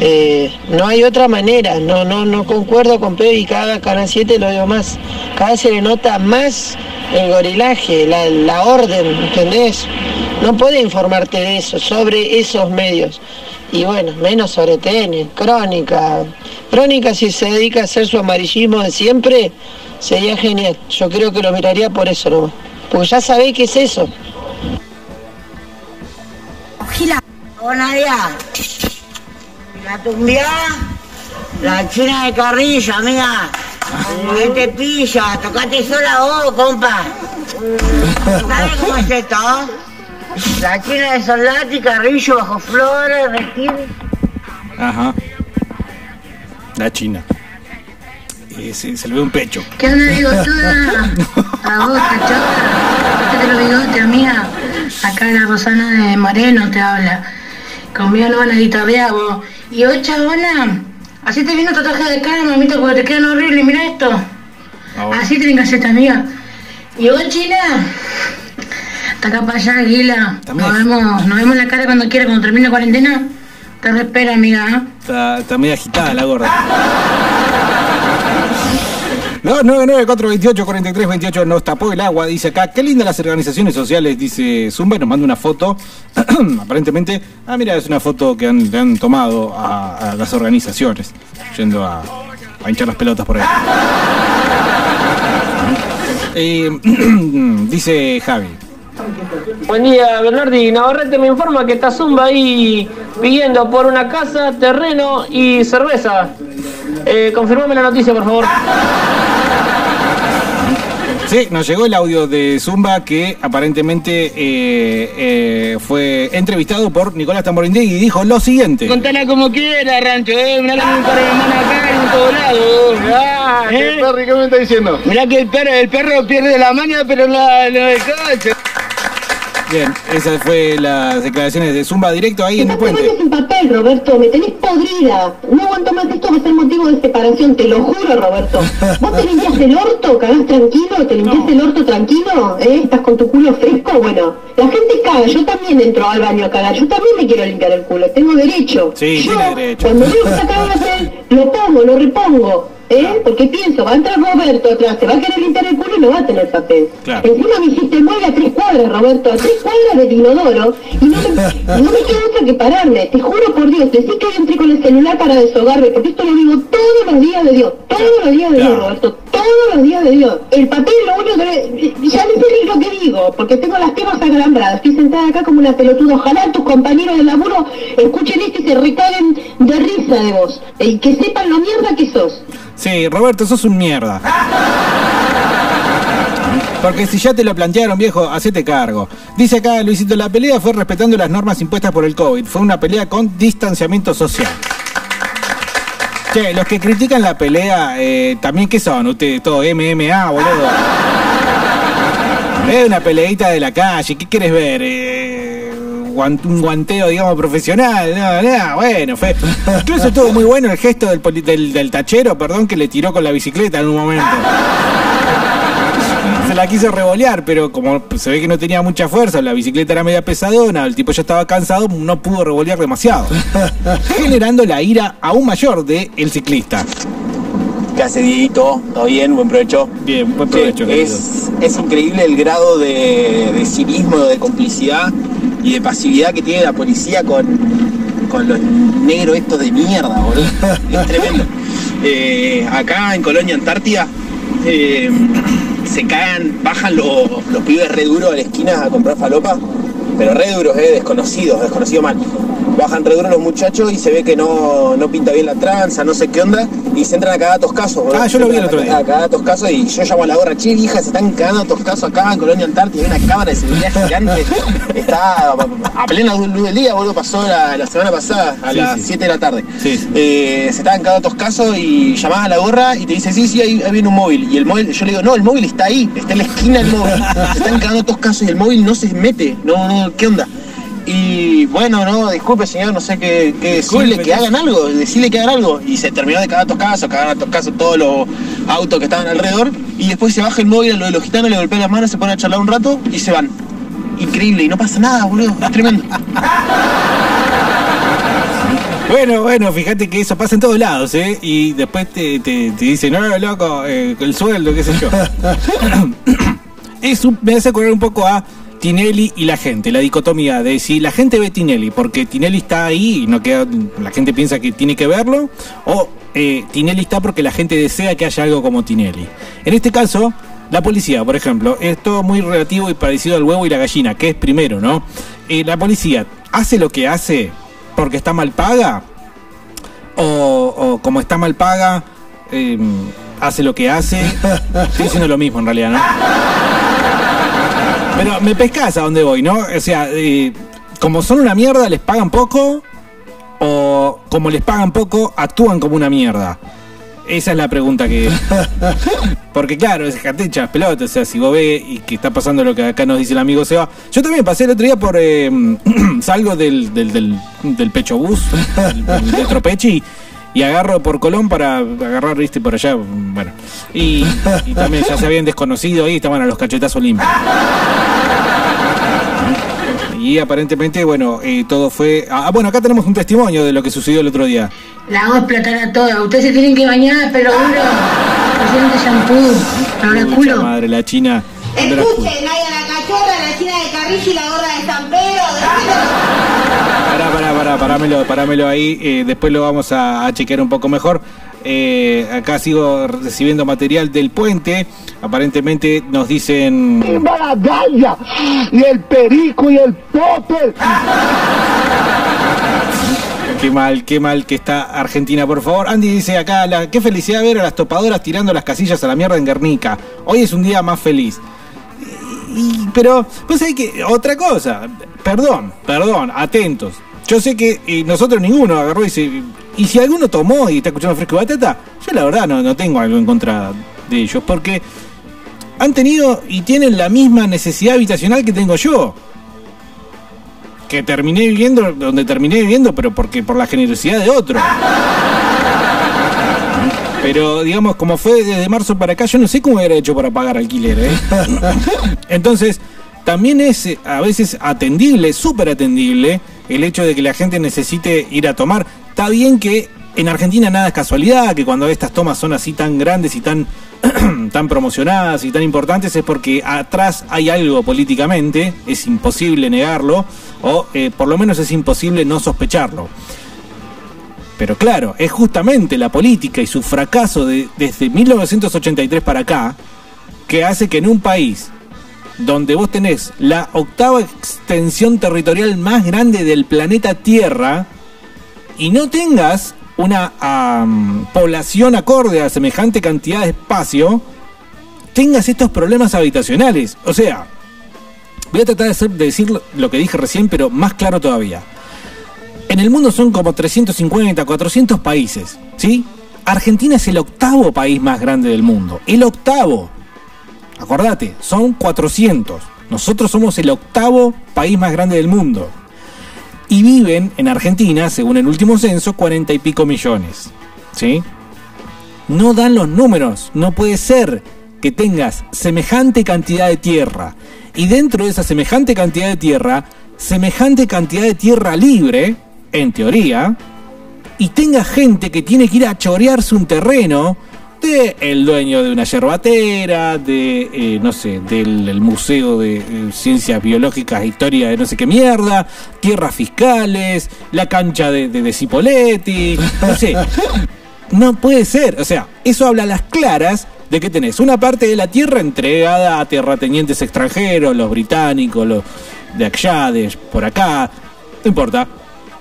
Eh, no hay otra manera. No, no, no concuerdo con Pedro y cada Canal 7 lo digo más. Cada vez se le nota más el gorilaje, la, la orden, ¿entendés? No puede informarte de eso, sobre esos medios. Y bueno, menos sobre TN, Crónica. Crónica si se dedica a hacer su amarillismo de siempre, sería genial. Yo creo que lo miraría por eso nomás. Porque ya sabéis qué es eso. Gila. Oh, Nadia. La tumbiá. La china de carrillo, amiga. ¿Qué te pilla? Tocate sola vos, compa. ¿Sabes cómo es esto? La china de Soldati, Carrillo, Bajo Flores, Retiro. Ajá. La China. Eh, se, se le ve un pecho. ¿Qué onda, bigotuda? A vos, los bigotes, amiga. Acá la Rosana de Moreno te habla. Conmigo no van a guitarrear vos. Y hoy, chabona, así te viene un tatuaje de cara, mamita, porque te quedan horribles. Mira esto. Así te vienes esta amiga. Y vos, China. Está acá para allá, Guila. Nos vemos, nos vemos en la cara cuando quiera, cuando termine la cuarentena. Te respera, amiga. ¿eh? Está, está medio agitada la gorda. 299-428-4328 nos tapó el agua, dice acá. Qué lindas las organizaciones sociales, dice Zumba, nos manda una foto. Aparentemente, ah, mira, es una foto que han, le han tomado a, a las organizaciones, yendo a, a hinchar las pelotas por ahí. Eh, dice Javi. Buen día, Bernardi. Navarrete me informa que está Zumba ahí pidiendo por una casa, terreno y cerveza. Eh, confirmame la noticia, por favor. Sí, nos llegó el audio de Zumba que aparentemente eh, eh, fue entrevistado por Nicolás Tamborindegui y dijo lo siguiente. Contala como quiera, Rancho, eh. Mirá que de manos acá en todo lado. Ah, ¿Qué, Perry, qué me está diciendo? Mirá que el perro, el perro pierde la maña, pero no, no el coche. Bien, esas fue las declaraciones de Zumba directo ahí en el puente. sin papel, Roberto, me tenés podrida. No aguanto más, esto va a ser motivo de separación, te lo juro, Roberto. ¿Vos te limpias el orto, cagás tranquilo? ¿Te limpias el orto tranquilo? ¿Eh? ¿Estás con tu culo fresco? Bueno, la gente caga, yo también entro al baño a cagar, yo también me quiero limpiar el culo, tengo derecho. Sí, yo, tiene derecho. Cuando veo que está cagando hacer, lo pongo, lo repongo. ¿Eh? Porque pienso, va a entrar Roberto atrás, se va a querer limpiar el culo y no va a tener papel. Claro. Encima me hiciste mueve a tres cuadras, Roberto, a tres cuadras del inodoro, y no me, no me queda otra que pararme. Te juro por Dios, decís que entré con el celular para deshogarme, porque esto lo digo todos los días de Dios, todos los días de Dios, Roberto, todos los días de Dios. El papel lo único que... Ya no sé ni lo que digo, porque tengo las temas acalambradas, estoy sentada acá como una pelotuda. Ojalá tus compañeros de laburo escuchen esto y se recaguen de risa de vos, y que sepan lo mierda que sos. Sí, Roberto, sos un mierda. Porque si ya te lo plantearon, viejo, hacete cargo. Dice acá Luisito, la pelea fue respetando las normas impuestas por el COVID. Fue una pelea con distanciamiento social. Che, los que critican la pelea, eh, también qué son ustedes, todo MMA, boludo. Es una peleita de la calle, ¿qué quieres ver? Eh, un guanteo, digamos, profesional. No, no, bueno, fue. Incluso estuvo muy bueno el gesto del, poli- del, del tachero, perdón, que le tiró con la bicicleta en un momento. Se la quiso revolear, pero como se ve que no tenía mucha fuerza, la bicicleta era media pesadona, el tipo ya estaba cansado, no pudo revolear demasiado. Generando la ira aún mayor del el ciclista. ¿Qué hace Dieguito? ¿Todo bien? Buen provecho. Bien, buen provecho, querido. es, es increíble el grado de, de cinismo, de complicidad y de pasividad que tiene la policía con, con los negros estos de mierda, boludo. Es tremendo. Eh, acá en Colonia Antártida eh, se cagan, bajan los, los pibes re duros a la esquina a comprar falopa, pero re duros, eh, desconocidos, desconocidos mal. Bajan re duros los muchachos y se ve que no, no pinta bien la tranza, no sé qué onda, y se entran a cagar a toscasos, boludo. Ah, yo lo vi el otro día. A cagar a toscasos y yo llamo a la gorra, che, vieja, se están cagando a toscasos acá en Colonia Antártida, hay una cámara de seguridad gigante, está a plena luz del día, boludo, pasó la, la semana pasada, a Sí, las sí. 7 de la tarde. Eh, se estaban cagando a toscasos y llamás a la gorra y te dice, sí, sí, ahí, ahí viene un móvil. Y el móvil, yo le digo, no, el móvil está ahí, está en la esquina del móvil. Se están cagando a toscasos y el móvil no se mete, no, no, ¿qué onda? Y bueno, no, disculpe señor, no sé qué, qué decirle, que hagan algo, decirle que hagan algo. Y se terminó de cagar a toscasos, cagaron a toscasos todos los autos que estaban alrededor. Y después se baja el móvil a lo de los gitanos, le golpea las manos, se pone a charlar un rato y se van. Increíble, y no pasa nada, boludo, es tremendo. Bueno, bueno, fíjate que eso pasa en todos lados, ¿eh? Y después te, te, te dicen, no, loco, eh, el sueldo, qué sé yo. es un- me hace acordar un poco a Tinelli y la gente, la dicotomía de si la gente ve Tinelli porque Tinelli está ahí y no queda, la gente piensa que tiene que verlo, o eh, Tinelli está porque la gente desea que haya algo como Tinelli. En este caso, la policía, por ejemplo, es todo muy relativo y parecido al huevo y la gallina, que es primero, ¿no? Eh, la policía hace lo que hace porque está mal paga, o, como está mal paga, eh, hace lo que hace. Estoy diciendo lo mismo en realidad, ¿no? Pero me pescas a dónde voy, ¿no? O sea, eh, como son una mierda, les pagan poco, o como les pagan poco, actúan como una mierda. Esa es la pregunta que. Porque claro, es jatecha, pelota. O sea, si vos ves y que está pasando lo que acá nos dice el amigo Seba. Yo también pasé el otro día por. eh, salgo del, del, del, del pecho bus, del, del Tropechi, y agarro por Colón para agarrar, viste, por allá. Bueno. Y, y también ya se habían desconocido ahí, estaban a los cachetazos limpios. Y aparentemente, bueno, eh, todo fue. Ah, bueno, acá tenemos un testimonio de lo que sucedió el otro día. La hago explotar a toda. Ustedes se tienen que bañar, pero duro. Presidente shampoo. Ahora culo. madre, la china. Escuchen, hay a la cachorra, la china de Carrillo y la gorda de San Pedro. Pará, pará, pará, parámelo, parámelo ahí. eh, después lo vamos a, a chequear un poco mejor. Eh, acá sigo recibiendo material del puente. Aparentemente nos dicen. ¡Viva la galla! Y el perico y el popper. qué mal, qué mal que está Argentina, por favor. Andy dice acá, la, qué felicidad ver a las topadoras tirando las casillas a la mierda en Guernica. Hoy es un día más feliz. Y- pero, pues hay que, otra cosa, perdón, perdón, atentos. Yo sé que eh, nosotros ninguno agarró y se... Y si alguno tomó y está escuchando Fresco y Batata, yo la verdad no, no tengo algo en contra de ellos, porque han tenido y tienen la misma necesidad habitacional que tengo yo. Que terminé viviendo donde terminé viviendo, pero porque por la generosidad de otro. Pero digamos, como fue desde marzo para acá, yo no sé cómo hubiera hecho para pagar alquiler, ¿eh? Entonces, también es eh, a veces atendible, súper atendible, el hecho de que la gente necesite ir a tomar. Está bien que en Argentina nada es casualidad, que cuando estas tomas son así tan grandes y tan, tan promocionadas y tan importantes es porque atrás hay algo políticamente, es imposible negarlo, o eh, por lo menos es imposible no sospecharlo. Pero claro, es justamente la política y su fracaso de- desde 1983 para acá que hace que en un país donde vos tenés la octava extensión territorial más grande del planeta Tierra y no tengas una población acorde a semejante cantidad de espacio, tengas estos problemas habitacionales. O sea, voy a tratar de, de decir lo que dije recién, pero más claro todavía. En el mundo son como 350, 400 países, ¿sí? Argentina es el octavo país más grande del mundo. El octavo. Acordate, son 400. Nosotros somos el octavo país más grande del mundo. Y viven en Argentina, según el último censo, 40 y pico millones. ¿Sí? No dan los números. No puede ser que tengas semejante cantidad de tierra. Y dentro de esa semejante cantidad de tierra, semejante cantidad de tierra libre, en teoría, y tenga gente que tiene que ir a chorearse un terreno el dueño de una yerbatera, de, eh, no sé, del el Museo de eh, Ciencias Biológicas Historia de no sé qué mierda, tierras fiscales, la cancha de, de, de Cipoletti, no sé. No puede ser, o sea, eso habla a las claras de que tenés una parte de la tierra entregada a terratenientes extranjeros, los británicos, los de allá, por acá, no importa.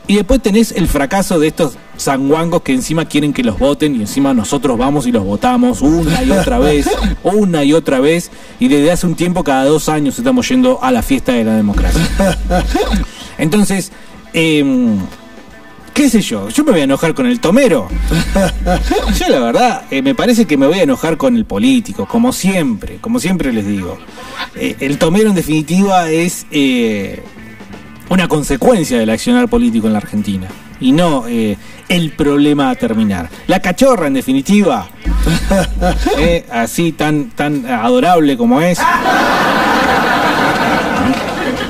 Y después tenés el fracaso de estos sanguangos que encima quieren que los voten y encima nosotros vamos y los votamos una y otra vez, una y otra vez, y desde hace un tiempo, cada dos años, estamos yendo a la fiesta de la democracia. Entonces, em, qué sé yo, yo me voy a enojar con el tomero. Yo la verdad, eh, me parece que me voy a enojar con el político, como siempre, como siempre les digo. Eh, el tomero en definitiva es eh, una consecuencia del accionar político en la Argentina y no eh, el problema a terminar. La cachorra en definitiva, eh, así tan, tan adorable como es.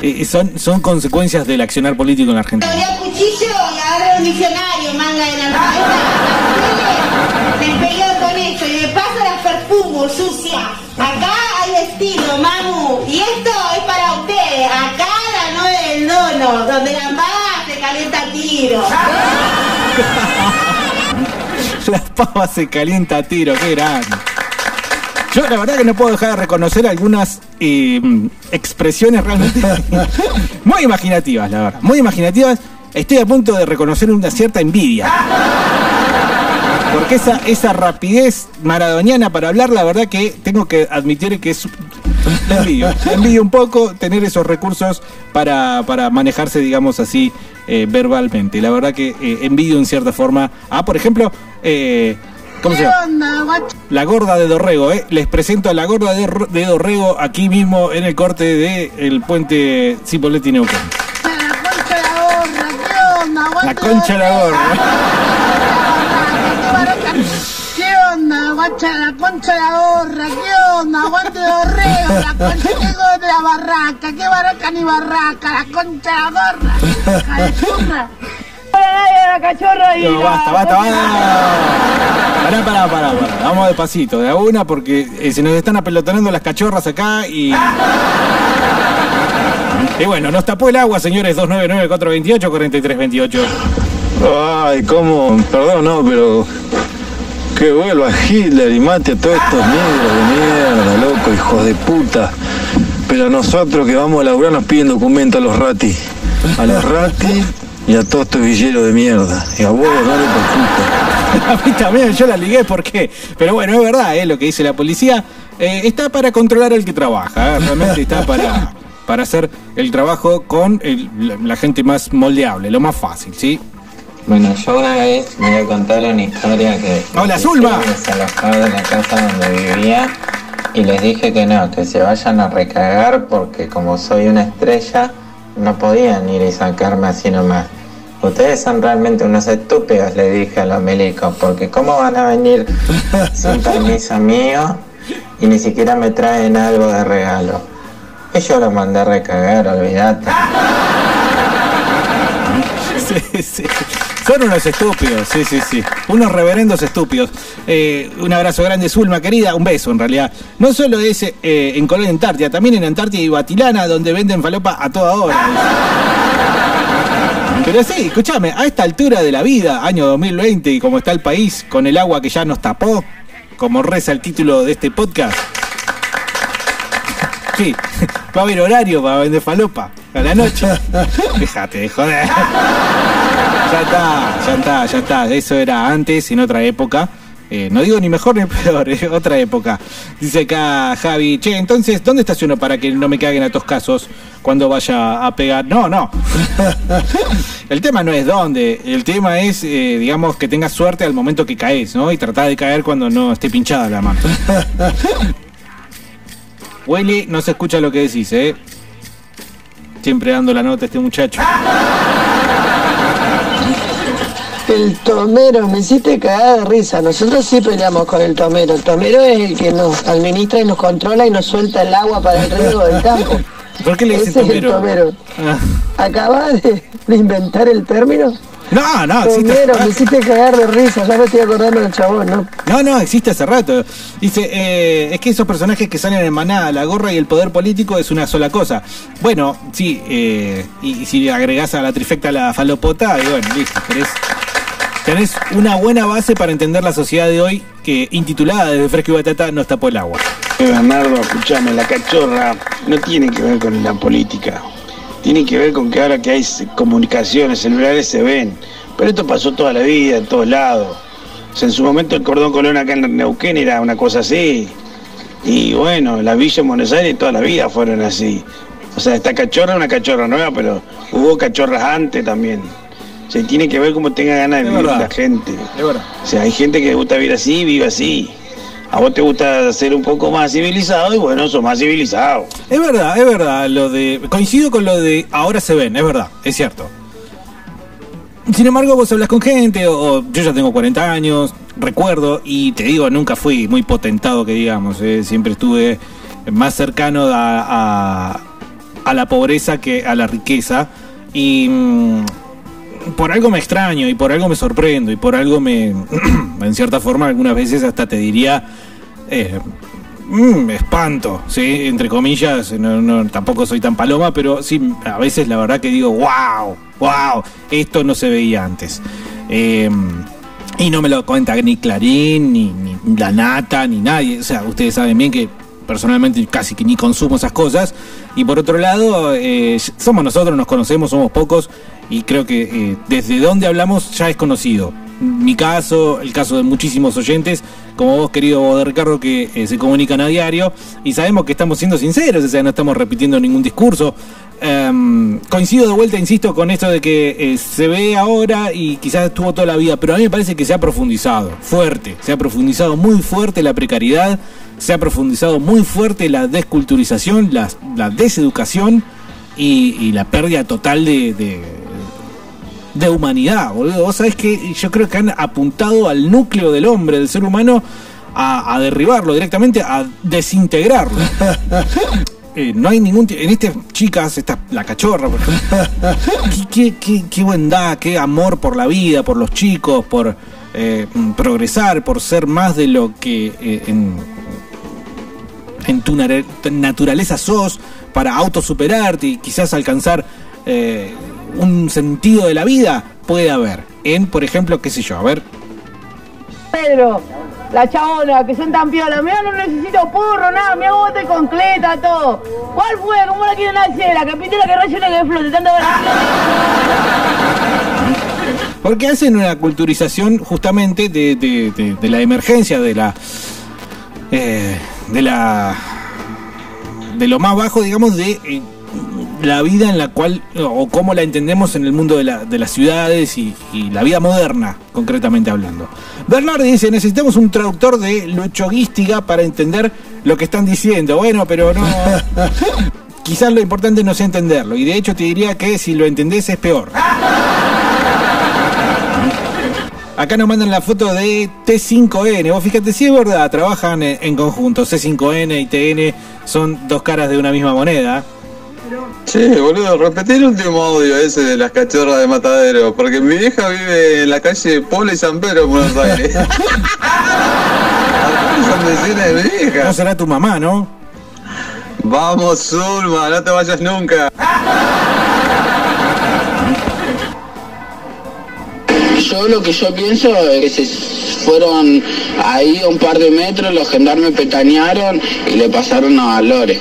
eh, son, son consecuencias del accionar político en la Argentina. Al cuchillo y agarré un diccionario, manga de la Me peleó con eso y me paso las perfumo, sucia. Acá hay estilo, mamu. Y esto es para ustedes. Acá la 9 del dono, donde la embaja se calienta a tiro. La pava se calienta a tiro, qué grande. Yo la verdad que no puedo dejar de reconocer algunas eh, expresiones realmente muy imaginativas, la verdad. Muy imaginativas. Estoy a punto de reconocer una cierta envidia. Porque esa, esa rapidez maradoniana para hablar, la verdad que tengo que admitir que es... La envidio, la envidio un poco tener esos recursos para, para manejarse, digamos así, eh, verbalmente. La verdad que eh, envidio en cierta forma a, por ejemplo, eh, ¿cómo se llama? La gorda de Dorrego, ¿eh? Les presento a la gorda de, Dorrego aquí mismo en el corte del puente Cipoletti Neuquén. La concha de la gorra. ¿Qué onda, guacha? La concha de la gorra, ¿qué onda? Aguante dorreo, la concha de la barraca, qué barraca ni barraca, la concha de la gorra, churra. la cachorra y No, basta, basta, basta. Pará, pará, pará, pará. Vamos despacito, de a una, porque eh, se nos están apelotonando las cachorras acá y. Y bueno, nos tapó el agua, señores, 299-428-4328. Ay, cómo, perdón, no, pero que vuelva Hitler y mate a todos estos negros de mierda, loco, hijos de puta. Pero nosotros que vamos a laburar nos piden documento a los ratis. A los ratis y a todos estos villeros de mierda. Y a vos, dale por puta. A mí también, yo la ligué, ¿por qué? Pero bueno, es verdad, ¿eh? lo que dice la policía. Eh, está para controlar al que trabaja, ¿eh? realmente está para, para hacer el trabajo con el- la gente más moldeable, lo más fácil, ¿sí? Bueno, yo una vez me voy a contar una historia que... Hola, Zulma. me desalojaba de la casa donde vivía y les dije que no, que se vayan a recagar porque como soy una estrella, no podían ir y sacarme así nomás. Ustedes son realmente unos estúpidos, le dije a los milicos, porque ¿cómo van a venir sin permiso mío y ni siquiera me traen algo de regalo? Y yo los mandé a recagar, olvídate. Sí, sí. Son unos estúpidos, sí, sí, sí. Unos reverendos estúpidos. Eh, un abrazo grande, Zulma, querida. Un beso, en realidad. No solo es eh, en Colonia Antártida, también en Antártida y Batilana, donde venden falopa a toda hora. Pero sí, escúchame, a esta altura de la vida, año 2020, y como está el país, con el agua que ya nos tapó, como reza el título de este podcast. Sí, va a haber horario para vender falopa a la noche. Déjate de joder. Ya está, ya está, ya está. Eso era antes, en otra época. Eh, no digo ni mejor ni peor, es otra época. Dice acá Javi, che, entonces, ¿dónde estaciono para que no me caguen a estos casos cuando vaya a pegar? No, no. El tema no es dónde, el tema es, eh, digamos, que tengas suerte al momento que caes, ¿no? Y tratar de caer cuando no esté pinchada la mano. Willy, no se escucha lo que decís, ¿eh? Siempre dando la nota a este muchacho. El tomero, me hiciste cagar de risa. Nosotros sí peleamos con el tomero. El tomero es el que nos administra y nos controla y nos suelta el agua para el riego del campo. ¿Por qué le dicen Ese es el tomero? tomero. Ah. ¿Acabas de, de inventar el término? No, no, existe. Me hiciste cagar de risa. Ya me estoy acordando del chabón, ¿no? No, no, existe hace rato. Dice, eh, es que esos personajes que salen en manada, la gorra y el poder político es una sola cosa. Bueno, sí, eh, y, y si agregás a la trifecta la falopota, y bueno, listo, tenés, tenés una buena base para entender la sociedad de hoy que, intitulada desde Fresco y Batata, nos tapó el agua. Eh, Bernardo, escúchame, la cachorra no tiene que ver con la política. Tiene que ver con que ahora que hay comunicaciones, celulares se ven. Pero esto pasó toda la vida, en todos lados. O sea, en su momento el cordón colón acá en Neuquén era una cosa así. Y bueno, la villa en Buenos Aires toda la vida fueron así. O sea, esta cachorra es una cachorra nueva, pero hubo cachorras antes también. O sea, tiene que ver cómo tenga ganas de Es vivir verdad. la gente. Es verdad. O sea, hay gente que le gusta vivir así, vive así. A vos te gusta ser un poco más civilizado y bueno, sos más civilizado. Es verdad, es verdad, lo de. Coincido con lo de ahora se ven, es verdad, es cierto. Sin embargo, vos hablas con gente, o, yo ya tengo 40 años, recuerdo, y te digo, nunca fui muy potentado, que digamos, eh, siempre estuve más cercano a, a- a la pobreza que a la riqueza, y mm, por algo me extraño, y por algo me sorprendo, y por algo me, en cierta forma, algunas veces hasta te diría, eh, mm, espanto, ¿sí? Entre comillas, no, no, tampoco soy tan paloma, pero sí, a veces la verdad que digo, wow, wow, esto no se veía antes. Eh, y no me lo cuenta ni Clarín, ni, ni La Nata, ni nadie. O sea, ustedes saben bien que personalmente casi que ni consumo esas cosas. Y por otro lado, eh, somos nosotros, nos conocemos, somos pocos. Y creo que eh, desde donde hablamos ya es conocido. Mi caso, el caso de muchísimos oyentes, como vos, querido de Ricardo, que eh, se comunican a diario. Y sabemos que estamos siendo sinceros, o sea, no estamos repitiendo ningún discurso. Em, coincido de vuelta, insisto, con esto de que eh, se ve ahora y quizás estuvo toda la vida, pero a mí me parece que se ha profundizado fuerte, se ha profundizado muy fuerte la precariedad, se ha profundizado muy fuerte la desculturización, la, la deseducación y, la pérdida total de, de humanidad, boludo. Vos sabés que yo creo que han apuntado al núcleo del hombre, del ser humano, a, a derribarlo directamente, a desintegrarlo. Eh, no hay ningún en estas chicas esta la cachorra por qué, qué, qué, qué bondad qué amor por la vida por los chicos por eh, progresar por ser más de lo que eh, en, en tu naturaleza sos para autosuperarte y quizás alcanzar un sentido de la vida puede haber en por ejemplo qué sé yo a ver Pedro, la chabona, que son tan piolas. Mira, no necesito purro, nada, hago bote con cleta, todo. ¿Cuál fue? ¿Cómo la quieren hacer? La que pinte la que rellena que flote, tanta Porque hacen una culturización justamente de, de- de- de la emergencia, de la. eh, de la. de lo más bajo, digamos, de eh, la vida en la cual. o cómo la entendemos en el mundo de, la- de las ciudades y, y la vida moderna, concretamente hablando. Bernardi dice: necesitamos un traductor de luchoguística para entender lo que están diciendo. Bueno, pero no. Quizás lo importante no sea entenderlo, y de hecho te diría que si lo entendés es peor. Acá nos mandan la foto de T5N. Vos fíjate, si es verdad, trabajan en, en conjunto. C5N y TN son dos caras de una misma moneda. Sí, boludo, repetí el último audio ese de las cachorras de Matadero, porque mi vieja vive en la calle Polo y San Pedro, en Buenos Aires. Son vecinas de mi vieja. No será tu mamá, ¿no? Vamos, Zulma, no te vayas nunca. Yo lo que yo pienso es que se fueron ahí a un par de metros, los gendarmes petanearon y le pasaron a valores.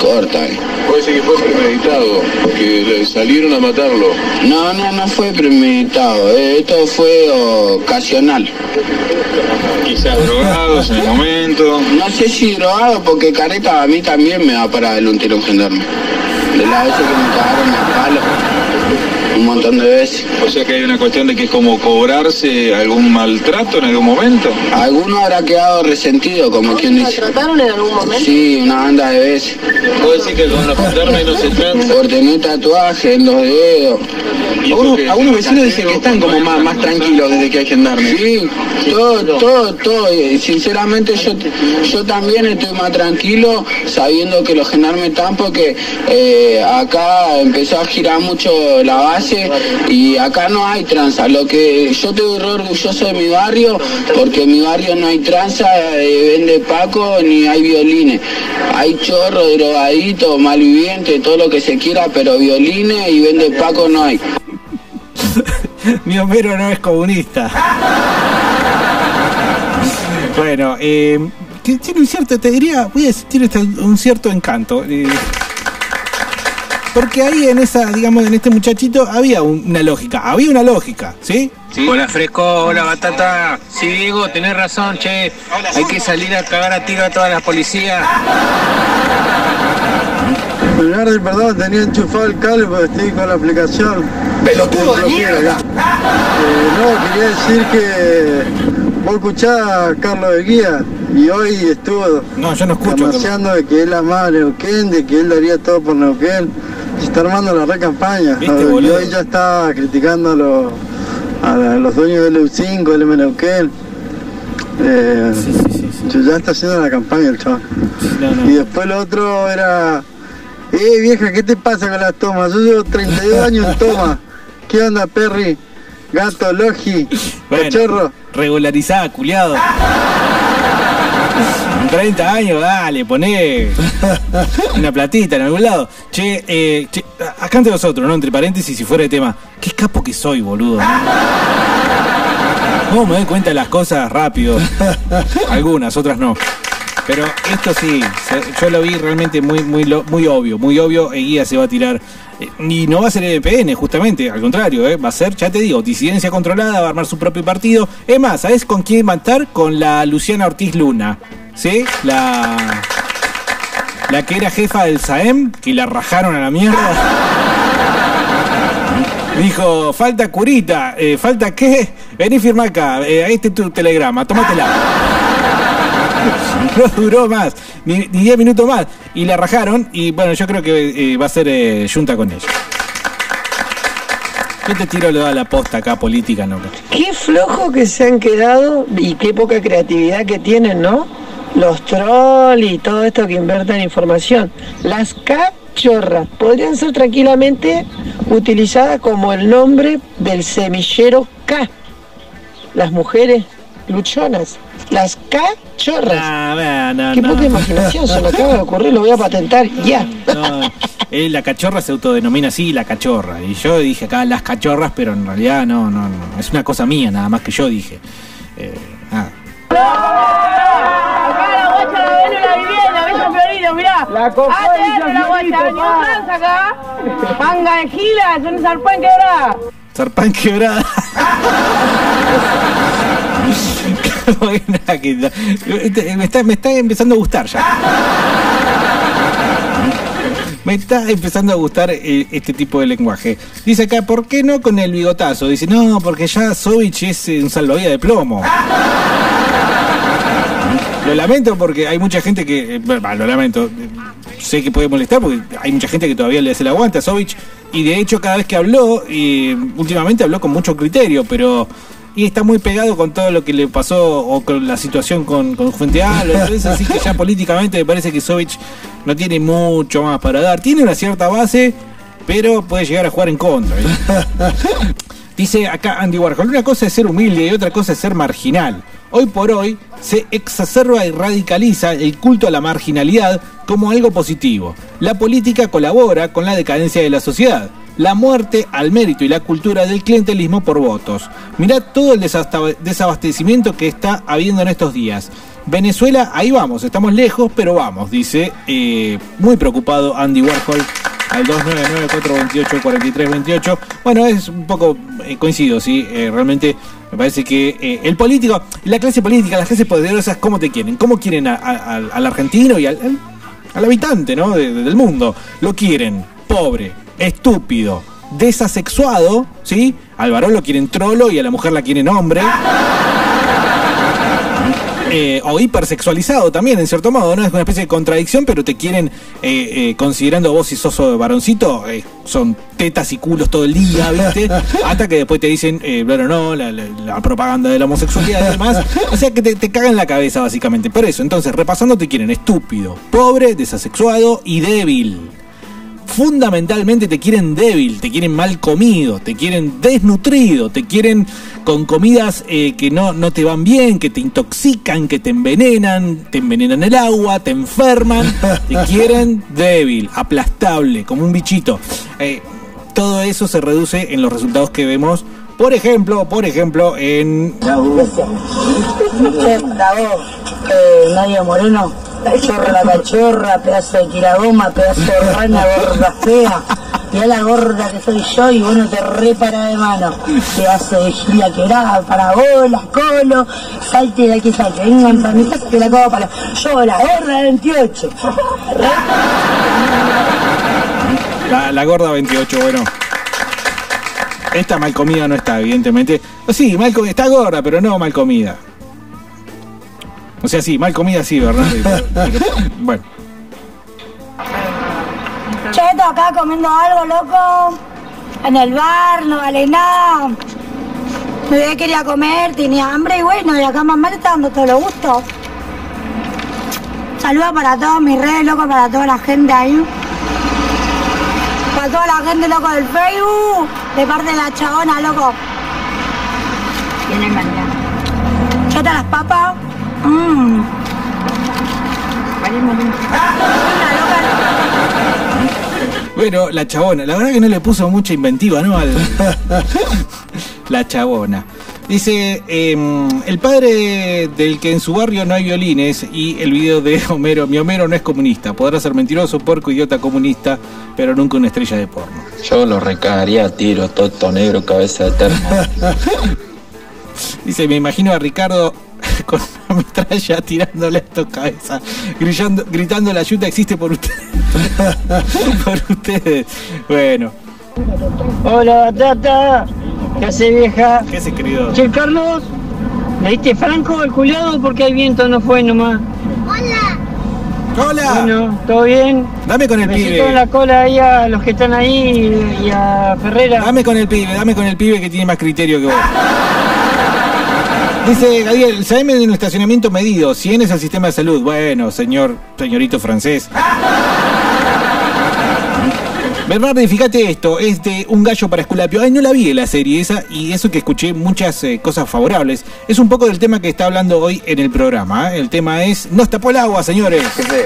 Corta. eh. Ser que fue premeditado, que salieron a matarlo. No, no, no fue premeditado, eh, esto fue ocasional. Quizás drogados en el momento. No sé si drogado porque careta a mí también me va para darle un tiro un gendarme. De la veces que me cagaron a palo. Un montón de veces. O sea que hay una cuestión de que es como cobrarse algún maltrato en algún momento. Alguno habrá quedado resentido, como quien dice. trataron en algún momento? Sí, una banda de veces. ¿Puedo decir que con los gendarmes no se trata? Por tener tatuaje en los dedos. Algunos, algunos vecinos dicen que están como más, más tranquilos desde que hay gendarmes. Sí, todo, todo, todo. Y Sinceramente yo, yo también estoy más tranquilo sabiendo que los gendarmes están porque eh, acá empezó a girar mucho la base y acá no hay tranza. Lo que yo estoy re orgulloso de mi barrio porque en mi barrio no hay tranza, eh, vende Paco ni hay violines. Hay chorro, drogadito, malviviente, todo lo que se quiera, pero violines y vende Paco no hay. Mi Homero no es comunista. Bueno, eh, tiene un cierto, te diría, voy a decir, tiene un cierto encanto. eh, porque ahí en esa, digamos, en este muchachito había un- una lógica, había una lógica, ¿sí? Hola Fresco, hola Batata. Sí, Diego, tenés razón, che. Hay que salir a cagar a tiro a todas las policías. Bernardo, perdón, tenía enchufado el cable porque estoy con la aplicación. ¡Pelotudo de mierda! Eh, no, quería decir que vos escuchás a Carlos de Guía y hoy estuvo no, yo no escucho, demasiando de que él amaba a Neuquén, de que él daría todo por Neuquén. Se está armando la re campaña. ¿Viste, y hoy ya está criticando a los, a los dueños del EU5, del M Neuquén. Eh, Ya está haciendo la campaña el chaval. Y después lo otro era, eh vieja, ¿qué te pasa con las tomas? Yo llevo 32 años en toma. ¿Qué onda, Perry? Gato, Logi, Bueno, cachorro. regularizada, culiado. 30 años, dale, poné una platita en algún lado. Che, eh, che, acá entre nosotros, ¿no? Entre paréntesis, si fuera de tema. Qué capo que soy, boludo. ¿Cómo me doy cuenta de las cosas rápido? Algunas, otras no. Pero esto sí, yo lo vi realmente muy, muy, muy obvio, muy obvio. Eguía se va a tirar. Eh, Y no va a ser EPN, justamente, al contrario, ¿eh? va a ser, ya te digo, disidencia controlada, va a armar su propio partido. Es más, ¿sabes con quién matar? Con la Luciana Ortiz Luna, ¿sí? La. La que era jefa del SAEM, que la rajaron a la mierda. Dijo, falta curita, eh, falta qué, vení firma acá, eh, ahí tu telegrama, tómatela. No duró más, ni ni 10 minutos más. Y la rajaron y bueno, yo creo que eh, va a ser eh, junta con ella. Yo te tiro lo da la posta acá política, no. Qué flojo que se han quedado y qué poca creatividad que tienen, ¿no? Los trolls y todo esto que invierten información. Las cachorras podrían ser tranquilamente utilizadas como el nombre del semillero K. Las mujeres luchonas. Las cachorras. Ah, no, qué no. poca imaginación, se me acaba de ocurrir, lo voy a patentar ya. No, eh, la cachorra se autodenomina así, la cachorra. Y yo dije acá las cachorras, pero en realidad no, no, no. Es una cosa mía, nada más que yo dije. Eh, Florido, mirá. La ATR la guacha, ni un acá. Manga de gila, son zarpán quebrada. Zarpán quebrada. me, está, empezando a gustar ya. Me está empezando a gustar eh, este tipo de lenguaje. Dice acá, ¿por qué no con el bigotazo? Dice, no, porque ya Sovich es un salvavidas de plomo. Lo lamento porque hay mucha gente que. eh, lo lamento. Sé que puede molestar porque hay mucha gente que todavía le hace el aguante a Sovich. Y de hecho, cada vez que habló, eh, últimamente habló con mucho criterio, pero. Y está muy pegado con todo lo que le pasó o con la situación con, con así que ya políticamente me parece que Sovich no tiene mucho más para dar. Tiene una cierta base, pero puede llegar a jugar en contra. ¿eh? Dice acá Andy Warhol, una cosa es ser humilde y otra cosa es ser marginal. Hoy por hoy se exacerba y radicaliza el culto a la marginalidad como algo positivo. La política colabora con la decadencia de la sociedad. La muerte al mérito y la cultura del clientelismo por votos. Mirad todo el desabastecimiento que está habiendo en estos días. Venezuela, ahí vamos, estamos lejos, pero vamos, dice eh, muy preocupado Andy Warhol al 299-428-4328. Bueno, es un poco eh, coincido, sí. Eh, realmente me parece que eh, el político, la clase política, las clases poderosas, ¿cómo te quieren? ¿Cómo quieren a- al, argentino y al, al- habitante ¿no? de- del mundo? Lo quieren pobre, estúpido, desasexuado, ¿sí? Al varón lo quieren trolo y a la mujer la quieren hombre. Eh, o hipersexualizado también, en cierto modo, ¿no? Es una especie de contradicción, pero te quieren, eh, eh, considerando vos si sos varoncito, eh, son tetas y culos todo el día, ¿viste? Hasta que después te dicen, eh, bueno, no, la, la- la propaganda de la homosexualidad y demás. O sea que te, te cagan la cabeza, básicamente. Por eso, entonces, repasando, te quieren estúpido, pobre, desasexuado y débil fundamentalmente te quieren débil, te quieren mal comido, te quieren desnutrido, te quieren con comidas eh, que no, no te van bien, que te intoxican, que te envenenan, te envenenan el agua, te enferman, te quieren débil, aplastable, como un bichito. Eh, todo eso se reduce en los resultados que vemos, por ejemplo, por ejemplo, en... Bravo, eh, Nadia Moreno, chorra la cachorra, pedazo de quiragoma, pedazo de rana, gorda fea. Mirá la gorda que soy yo y vos no te repara de mano. Pedazo de gila quebrada, para bolas, colo, salte de aquí, salte. Vengan para mi casa que la acabo para. Yo, la gorda de 28. La, gorda 28, bueno. Esta mal comida no está, evidentemente. Sí, mal comida, está gorda, pero no mal comida. O sea, sí, mal comida sí, ¿verdad? Pero- bueno. Cheto, acá comiendo algo, loco. En el bar, no vale nada. Mi bebé quería comer, tenía hambre y bueno, y acá mamá le está dando todo lo gusto. Saludos para todos mis redes, loco, para toda la gente ahí. Para toda la gente, loco, del Facebook. De parte de la chabona, loco. Viene mañana. Cheta las papas. Mmm. Bueno, la chabona. La verdad que no le puso mucha inventiva, ¿no? Al- la chabona. Dice, em, el padre del que en su barrio no hay violines y el video de Homero, mi Homero no es comunista, podrá ser mentiroso, porco, idiota comunista, pero nunca una estrella de porno. Yo lo recagaría a tiro, toto negro, cabeza de termo. Dice, me imagino a Ricardo con una metralla tirándole a tu cabeza, grillando- gritando la ayuda existe por ustedes. por ustedes. Bueno, Hola, Tata. ¿Qué hace, vieja? ¿qué hace, querido? Che, Carlos, ¿le diste franco al culiado porque hay viento? No fue nomás. ¡Hola! Bueno, ¿todo bien? Dame con el pibe. la cola ahí a los que están ahí y a Ferrera. Dame con el pibe, dame con el pibe que tiene más criterio que vos. Dice Gabriel, sabeme en el estacionamiento medido, 100 es el sistema de salud. Bueno, señor, señorito francés. Bernardi, fíjate esto, es de Un gallo para Esculapio. Ay, no la vi la serie esa y eso que escuché muchas eh, cosas favorables. Es un poco del tema que está hablando hoy en el programa. ¿eh? El tema es, nos tapó el agua, señores. Jefe,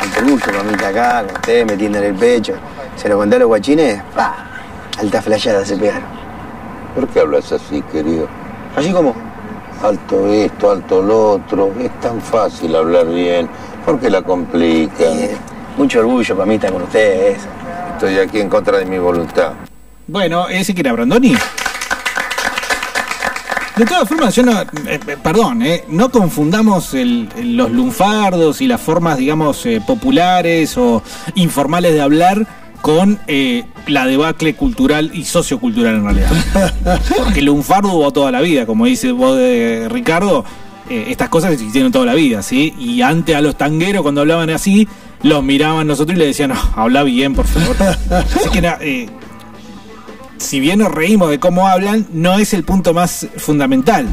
ante mucho mamita acá, con usted metiéndole el pecho. Se lo conté a los guachines, pa, alta flayada se pegaron. ¿Por qué hablas así, querido? ¿Así como? Alto esto, alto lo otro. Es tan fácil hablar bien. ¿Por qué la complican? Mucho orgullo, mamita, con ustedes. Estoy aquí en contra de mi voluntad. Bueno, ese que era Brandoni. De todas formas, yo no, eh, eh, perdón, eh, no confundamos el- el- los lunfardos y las formas, digamos, eh, populares o informales de hablar con eh, la debacle cultural y sociocultural en realidad. Porque el lunfardo hubo toda la vida, como dice vos de Ricardo, eh, estas cosas existieron toda la vida, ¿sí? Y antes a los tangueros cuando hablaban así, los miraban nosotros y le decían, no, habla bien, por favor. Así que eh, si bien nos reímos de cómo hablan, no es el punto más fundamental.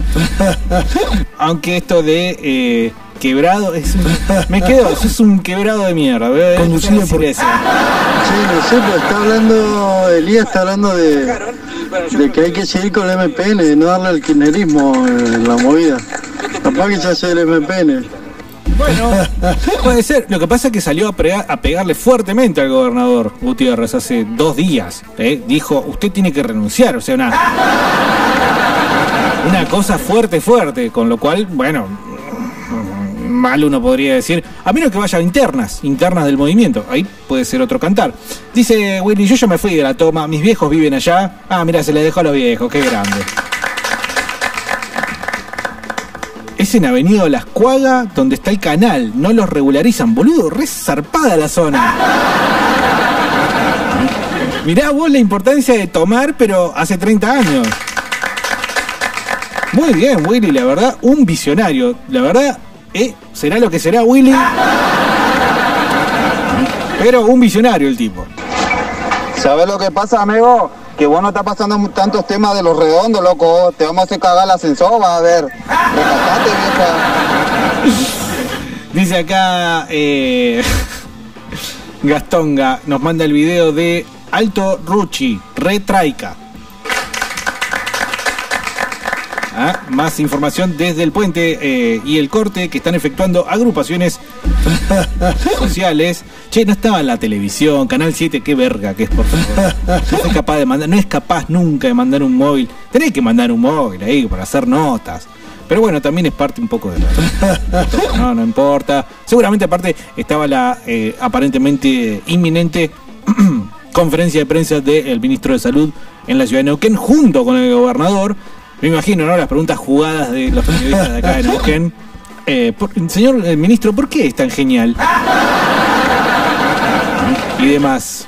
Aunque esto de eh, quebrado es un- me quedo, es un quebrado de mierda. a Conducido por- eso. Sí, no sé, pero está hablando, Elías está hablando de, de que hay que seguir con el MPN, no darle al kirchnerismo en la movida. Capaz que se hace el MPN. Bueno, puede ser. Lo que pasa es que salió a, prega- a pegarle fuertemente al gobernador Gutiérrez hace dos días. ¿eh? Dijo, usted tiene que renunciar. O sea, una, una cosa fuerte, fuerte. Con lo cual, bueno, mal uno podría decir, a menos que vaya a internas, internas del movimiento. Ahí puede ser otro cantar. Dice Willy, yo ya me fui de la toma, mis viejos viven allá. Ah, mira, se le dejó a los viejos, qué grande. En Avenida Las Cuagas donde está el canal. No los regularizan, boludo. Re zarpada la zona. Mirá vos la importancia de tomar, pero hace 30 años. Muy bien, Willy, la verdad, un visionario. La verdad, eh, será lo que será Willy. Pero un visionario el tipo. ¿Sabes lo que pasa, amigo? Que vos no estás pasando tantos temas de los redondos, loco. Te vamos a hacer cagar el ascensor, vas a ver. Recatate, vieja. Dice acá eh, Gastonga, nos manda el video de Alto Ruchi, Retraica. Ah, más información desde el puente eh, y el corte que están efectuando agrupaciones sociales. Che, no estaba la televisión, Canal 7, qué verga que es, por favor. No es capaz de mandar, no es capaz nunca de mandar un móvil. Tenés que mandar un móvil ahí para hacer notas. Pero bueno, también es parte un poco de la... No, no importa. Seguramente aparte estaba la eh, aparentemente inminente conferencia de prensa del ministro de Salud en la ciudad de Neuquén junto con el gobernador. Me imagino, ¿no? Las preguntas jugadas de los periodistas de acá de Neuquén. Eh, señor eh, ministro, ¿por qué es tan genial? Y demás.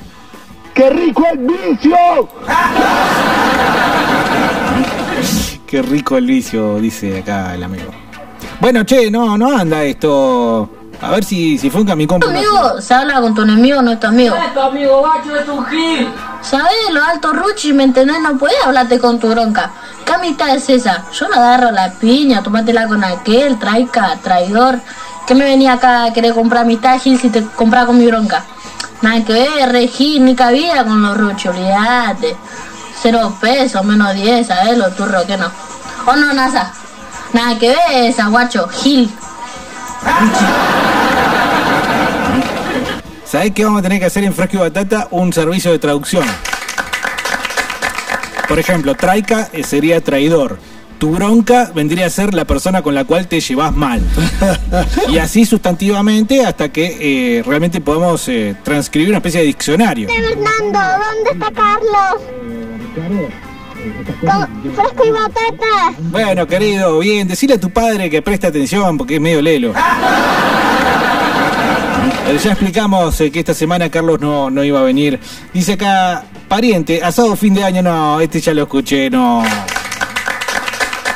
¡Qué rico el vicio! Qué rico el vicio, dice acá el amigo. Bueno, che, no, no anda esto. A ver si, si fue mi compa. amigo se habla con tu enemigo, no es tu amigo. Tu amigo Bacho es un gil. ¿Sabes? Lo alto Ruchi, ¿me entendés? No puedes hablarte con tu bronca. ¿Qué amistad es esa? Yo no agarro la piña, tomátela con aquel, traica, traidor. ¿Qué me venía acá a querer comprar amistad, Gil, si te compraba con mi bronca? Nada que ver, re Gil, ni cabida con los Ruchi, olvídate. Cero pesos, menos diez, ¿sabes? Lo turro que no. ¿O no, Nasa? Nada que ver esa, guacho, Gil. ¿Sabés qué vamos a tener que hacer en Fresco Batata? Un servicio de traducción. Por ejemplo, traica eh, sería traidor. Tu bronca vendría a ser la persona con la cual te llevas mal. Y así sustantivamente hasta que eh, realmente podamos eh, transcribir una especie de diccionario. Fernando, ¿dónde está Carlos? Con fresco y batata. Bueno, querido, bien, decile a tu padre que preste atención porque es medio lelo. Ya explicamos eh, que esta semana Carlos no, no iba a venir. Dice acá, pariente, asado fin de año, no, este ya lo escuché, no.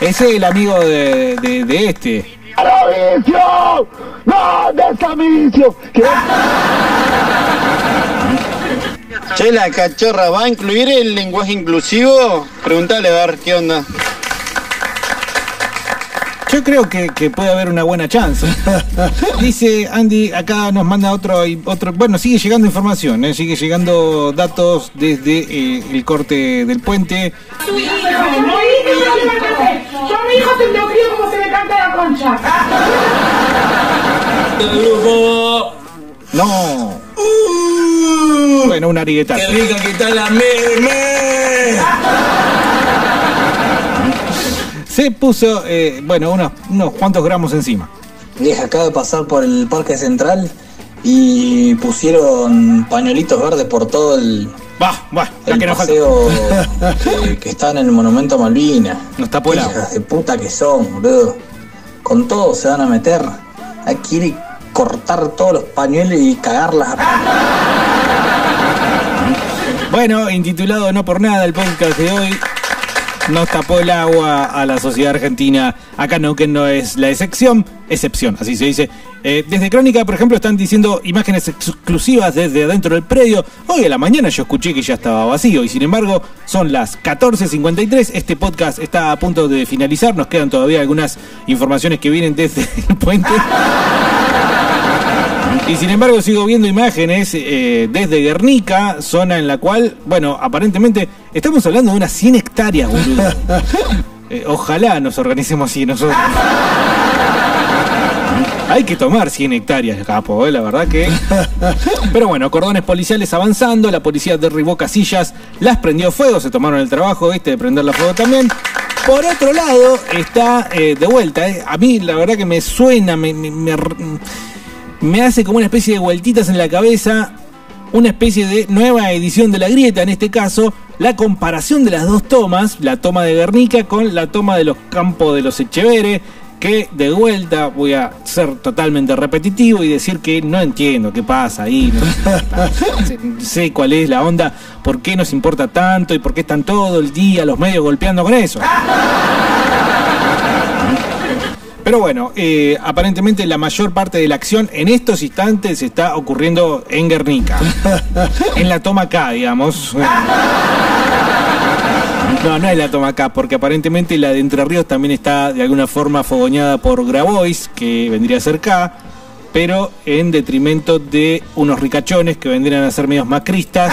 Ese es el amigo de, de- de este. ¡Claro, vicio! ¿Dónde está mi vicio? ¿Qué? Che, la cachorra, ¿va a incluir el lenguaje inclusivo? Preguntale a ver qué onda. Yo creo que, que puede haber una buena chance. Dice Andy, acá nos manda otro, otro bueno, sigue llegando información, ¿eh? sigue llegando datos desde eh, el corte del puente. Yo a mi hijo te lo crío como se le canta la concha. No. Bueno, una arigueta. ¡Qué rica que está la meme! Se puso, eh, bueno, unos, unos cuantos gramos encima. Vieja, acabo de pasar por el Parque Central y pusieron pañuelitos verdes por todo el, Va, la el que nos paseo que, que está en el monumento Malvina. Nos tapó el agua. Hijas de puta que son, boludo. Con todo se van a meter. Hay que ir y cortar todos los pañuelos y cagarlas. Bueno, intitulado No por nada el podcast de hoy. Nos tapó el agua a la sociedad argentina. Acá no, que no es la excepción, excepción, así se dice. Eh, desde Crónica, por ejemplo, están diciendo imágenes exclusivas desde adentro del predio. Hoy a la mañana yo escuché que ya estaba vacío y sin embargo son las 14.53. Este podcast está a punto de finalizar. Nos quedan todavía algunas informaciones que vienen desde el puente. Y sin embargo sigo viendo imágenes eh, desde Guernica, zona en la cual, bueno, aparentemente estamos hablando de unas 100 hectáreas, boludo. Eh, ojalá nos organicemos así nosotros. Hay que tomar 100 hectáreas, capo, eh, la verdad que... Pero bueno, cordones policiales avanzando, la policía derribó casillas, las prendió fuego, se tomaron el trabajo, viste, de prenderla fuego también. Por otro lado, está eh, de vuelta, eh, a mí la verdad que me suena, me, me- me r- me hace como una especie de vueltitas en la cabeza, una especie de nueva edición de la grieta, en este caso, la comparación de las dos tomas, la toma de Guernica con la toma de los campos de los Echeveres, que de vuelta voy a ser totalmente repetitivo y decir que no entiendo qué pasa ahí, sé cuál es la onda, por qué nos importa tanto y por qué están todo el día los medios golpeando con eso. Pero bueno, eh, aparentemente la mayor parte de la acción en estos instantes está ocurriendo en Guernica. en la toma acá, digamos. No, no es la toma acá, porque aparentemente la de Entre Ríos también está de alguna forma fogoñada por Grabois, que vendría a ser acá, pero en detrimento de unos ricachones que vendrían a ser medios macristas.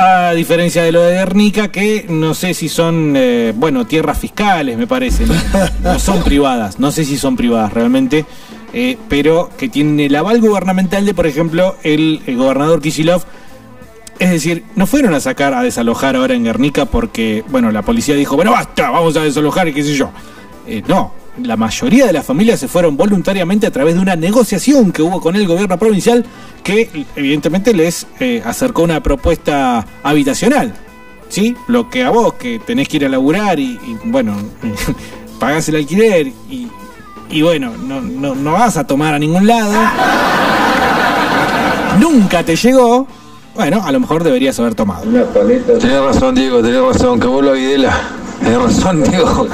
A diferencia de lo de Guernica, que no sé si son, eh, bueno, tierras fiscales, me parece. ¿no? No son privadas, no sé si son privadas realmente, eh, pero que tienen el aval gubernamental de, por ejemplo, el, gobernador Kisilov. Es decir, no fueron a sacar, a desalojar ahora en Guernica porque, bueno, la policía dijo, bueno, basta, vamos a desalojar y qué sé yo. Eh, no, la mayoría de las familias se fueron voluntariamente a través de una negociación que hubo con el gobierno provincial que evidentemente les eh, acercó una propuesta habitacional. ¿Sí? Lo que a vos, que tenés que ir a laburar y, y, bueno, pagás el alquiler y, y bueno, no, no, no vas a tomar a ningún lado. Nunca te llegó. Bueno, a lo mejor deberías haber tomado. Tenés razón, Diego, tenés razón, que vos lo Videla. Tenés razón, Diego.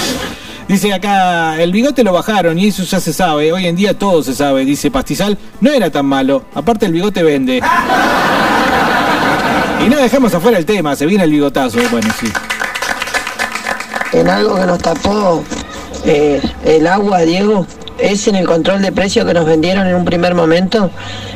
Dice acá, el bigote lo bajaron y eso ya se sabe. Hoy en día todo se sabe. Dice Pastizal, no era tan malo. Aparte el bigote vende. Y no dejamos afuera el tema, se viene el bigotazo. Bueno, sí. En algo que nos tapó eh, el agua, Diego, es en el control de precio que nos vendieron en un primer momento,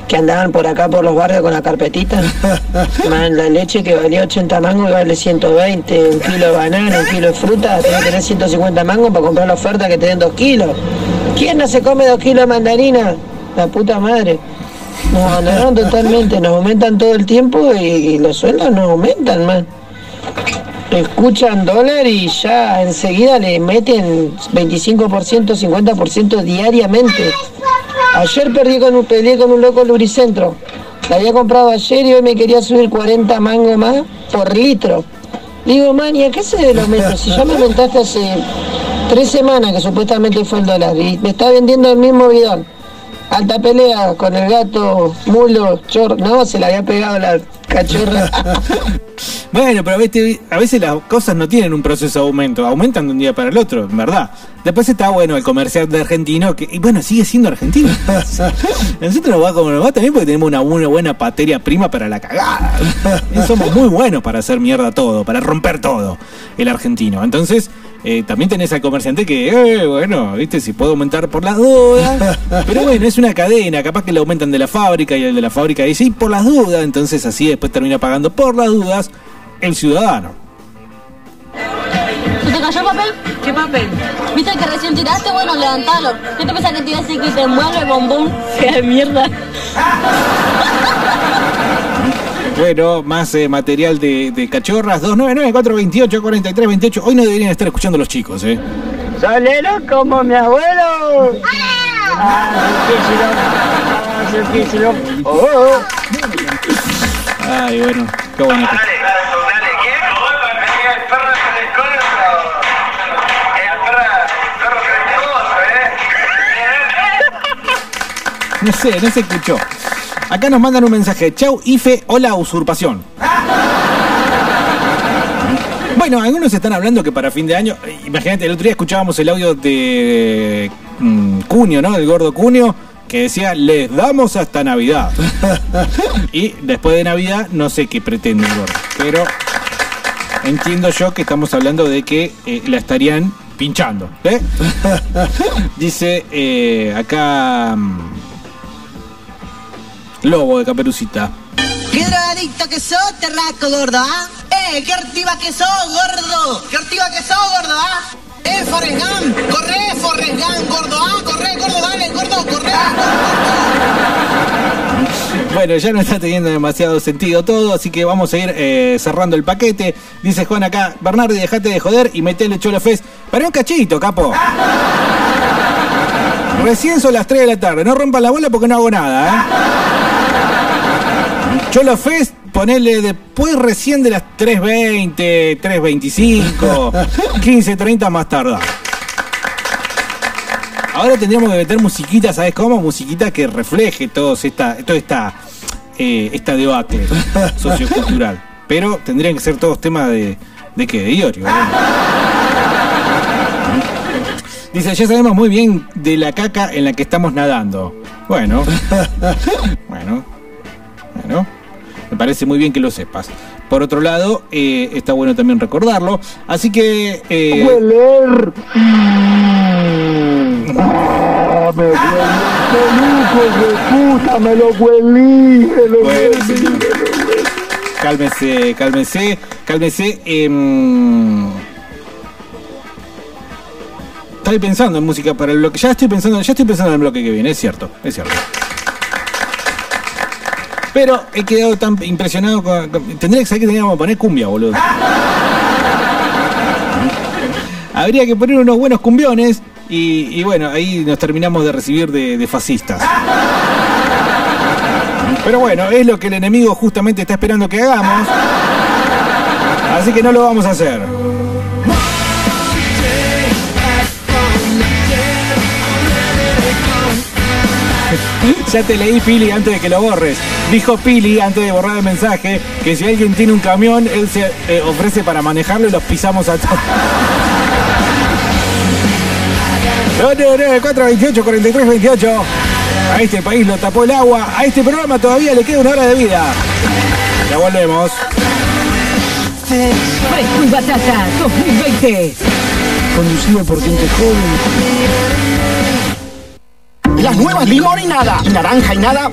que andaban por acá por los barrios con la carpetita. Man, la leche que valía 80 mangos y vale 120, un kilo de banana, un kilo de fruta, tenés que tener 150 mangos para comprar la oferta que te den 2 kilos. ¿Quién no se come 2 kilos de mandarina? La puta madre. Nos abandonaron totalmente, nos aumentan todo el tiempo y, y los sueldos nos aumentan, man escuchan dólar y ya enseguida le meten 25%, 50% diariamente. Ayer perdí con un, peleé con un loco en Lubricentro. La había comprado ayer y hoy me quería subir 40 mangos más por litro. Digo, man, ¿y a qué se debe los metros? Si ya me aumentaste hace tres semanas que supuestamente fue el dólar y me está vendiendo el mismo bidón. Alta pelea con el gato, mulo, chor... No, se le había pegado la cachorra. Bueno, pero a veces las cosas no tienen un proceso de aumento, aumentan de un día para el otro, en verdad. Después está bueno el comercial de argentino, que y bueno, sigue siendo argentino. Nosotros nos va como nos va también porque tenemos una, una buena materia prima para la cagada. Y somos muy buenos para hacer mierda todo, para romper todo, el argentino. Entonces, eh, también tenés al comerciante que, eh, bueno, viste, si puedo aumentar por las dudas. Pero bueno, es una cadena, capaz que le aumentan de la fábrica y el de la fábrica dice, y por las dudas, entonces así después termina pagando por las dudas el ciudadano. ¿Se te cayó el papel? ¿Qué papel? ¿Viste el que recién tiraste? Bueno, levantalo. ¿Qué te pensás que te iba a decir que te envuelve el bombón? ¡Qué de mierda! Bueno, más eh, material de, de cachorras, 299-428-4328. Hoy no deberían estar escuchando los chicos, ¿eh? Solero como mi abuelo. Ah, Quise, quise, loco. Ay, bueno, qué bueno. que- No sé, no se escuchó. Acá nos mandan un mensaje. Chau, Ife, hola, usurpación. Bueno, algunos están hablando que para fin de año. eh, Imagínate, el otro día escuchábamos el audio de mm, Cunio, ¿no? El gordo Cunio, que decía, les damos hasta Navidad. y después de Navidad, no sé qué pretende el gordo. Pero entiendo yo que estamos hablando de que eh, la estarían pinchando. ¿eh? Dice eh, acá. mm, Lobo de Caperucita. ¡Qué drogadicto que sos, terraco gordo, ah! ¡Eh, qué activa que sos, gordo! ¡Qué activa que sos, gordo, ah! ¡Eh, Forrest Gump! ¡Corre, Forrest Gump, gordo, ah! ¡Corre, gordo, dale, gordo, corre! Bueno, ya no está teniendo demasiado sentido todo, así que vamos a ir eh, cerrando el paquete. Dice Juan acá, Bernardi, dejate de joder y metele Cholo Fest. Para un cachito, capo. Recién son las 3 de la tarde, no rompan la bola porque no hago nada, ¿eh? Cholo Fest, ponele después recién de las 3.20, 3.25, 15.30 más tarde. Ahora tendríamos que meter musiquita, ¿sabes cómo? Musiquita que refleje todo esta, todo esta, eh, esta debate sociocultural. Pero tendrían que ser todos temas de, de qué, de Iorio. Dice, ya sabemos muy bien de la caca en la que estamos nadando. Bueno, bueno, bueno, me parece muy bien que lo sepas. Por otro lado, eh, está bueno también recordarlo. Así que... eh, Hueler. Ah, me huele puta, me lo huelí, me lo Bueno, huelí. señor. Cálmese, cálmese, cálmese. em, Estoy pensando en música para el bloque. Ya estoy pensando, ya estoy pensando en el bloque que viene, es cierto, es cierto. Pero he quedado tan impresionado con. tendría que saber que teníamos que poner cumbia, boludo. Habría que poner unos buenos cumbiones y, bueno, ahí nos terminamos de recibir de fascistas. Pero bueno, es lo que el enemigo justamente está esperando que hagamos. Así que no lo vamos a hacer. Ya te leí, Pili, antes de que lo borres. Dijo Pili, antes de borrar el mensaje, que si alguien tiene un camión, él se eh, ofrece para manejarlo y los pisamos a todos. 428 43 28 A este país lo tapó el agua. A este programa todavía le queda una hora de vida. Ya volvemos. Fresco y Batata 2020. Conducido por gente joven. Las nuevas limonada y naranja y nada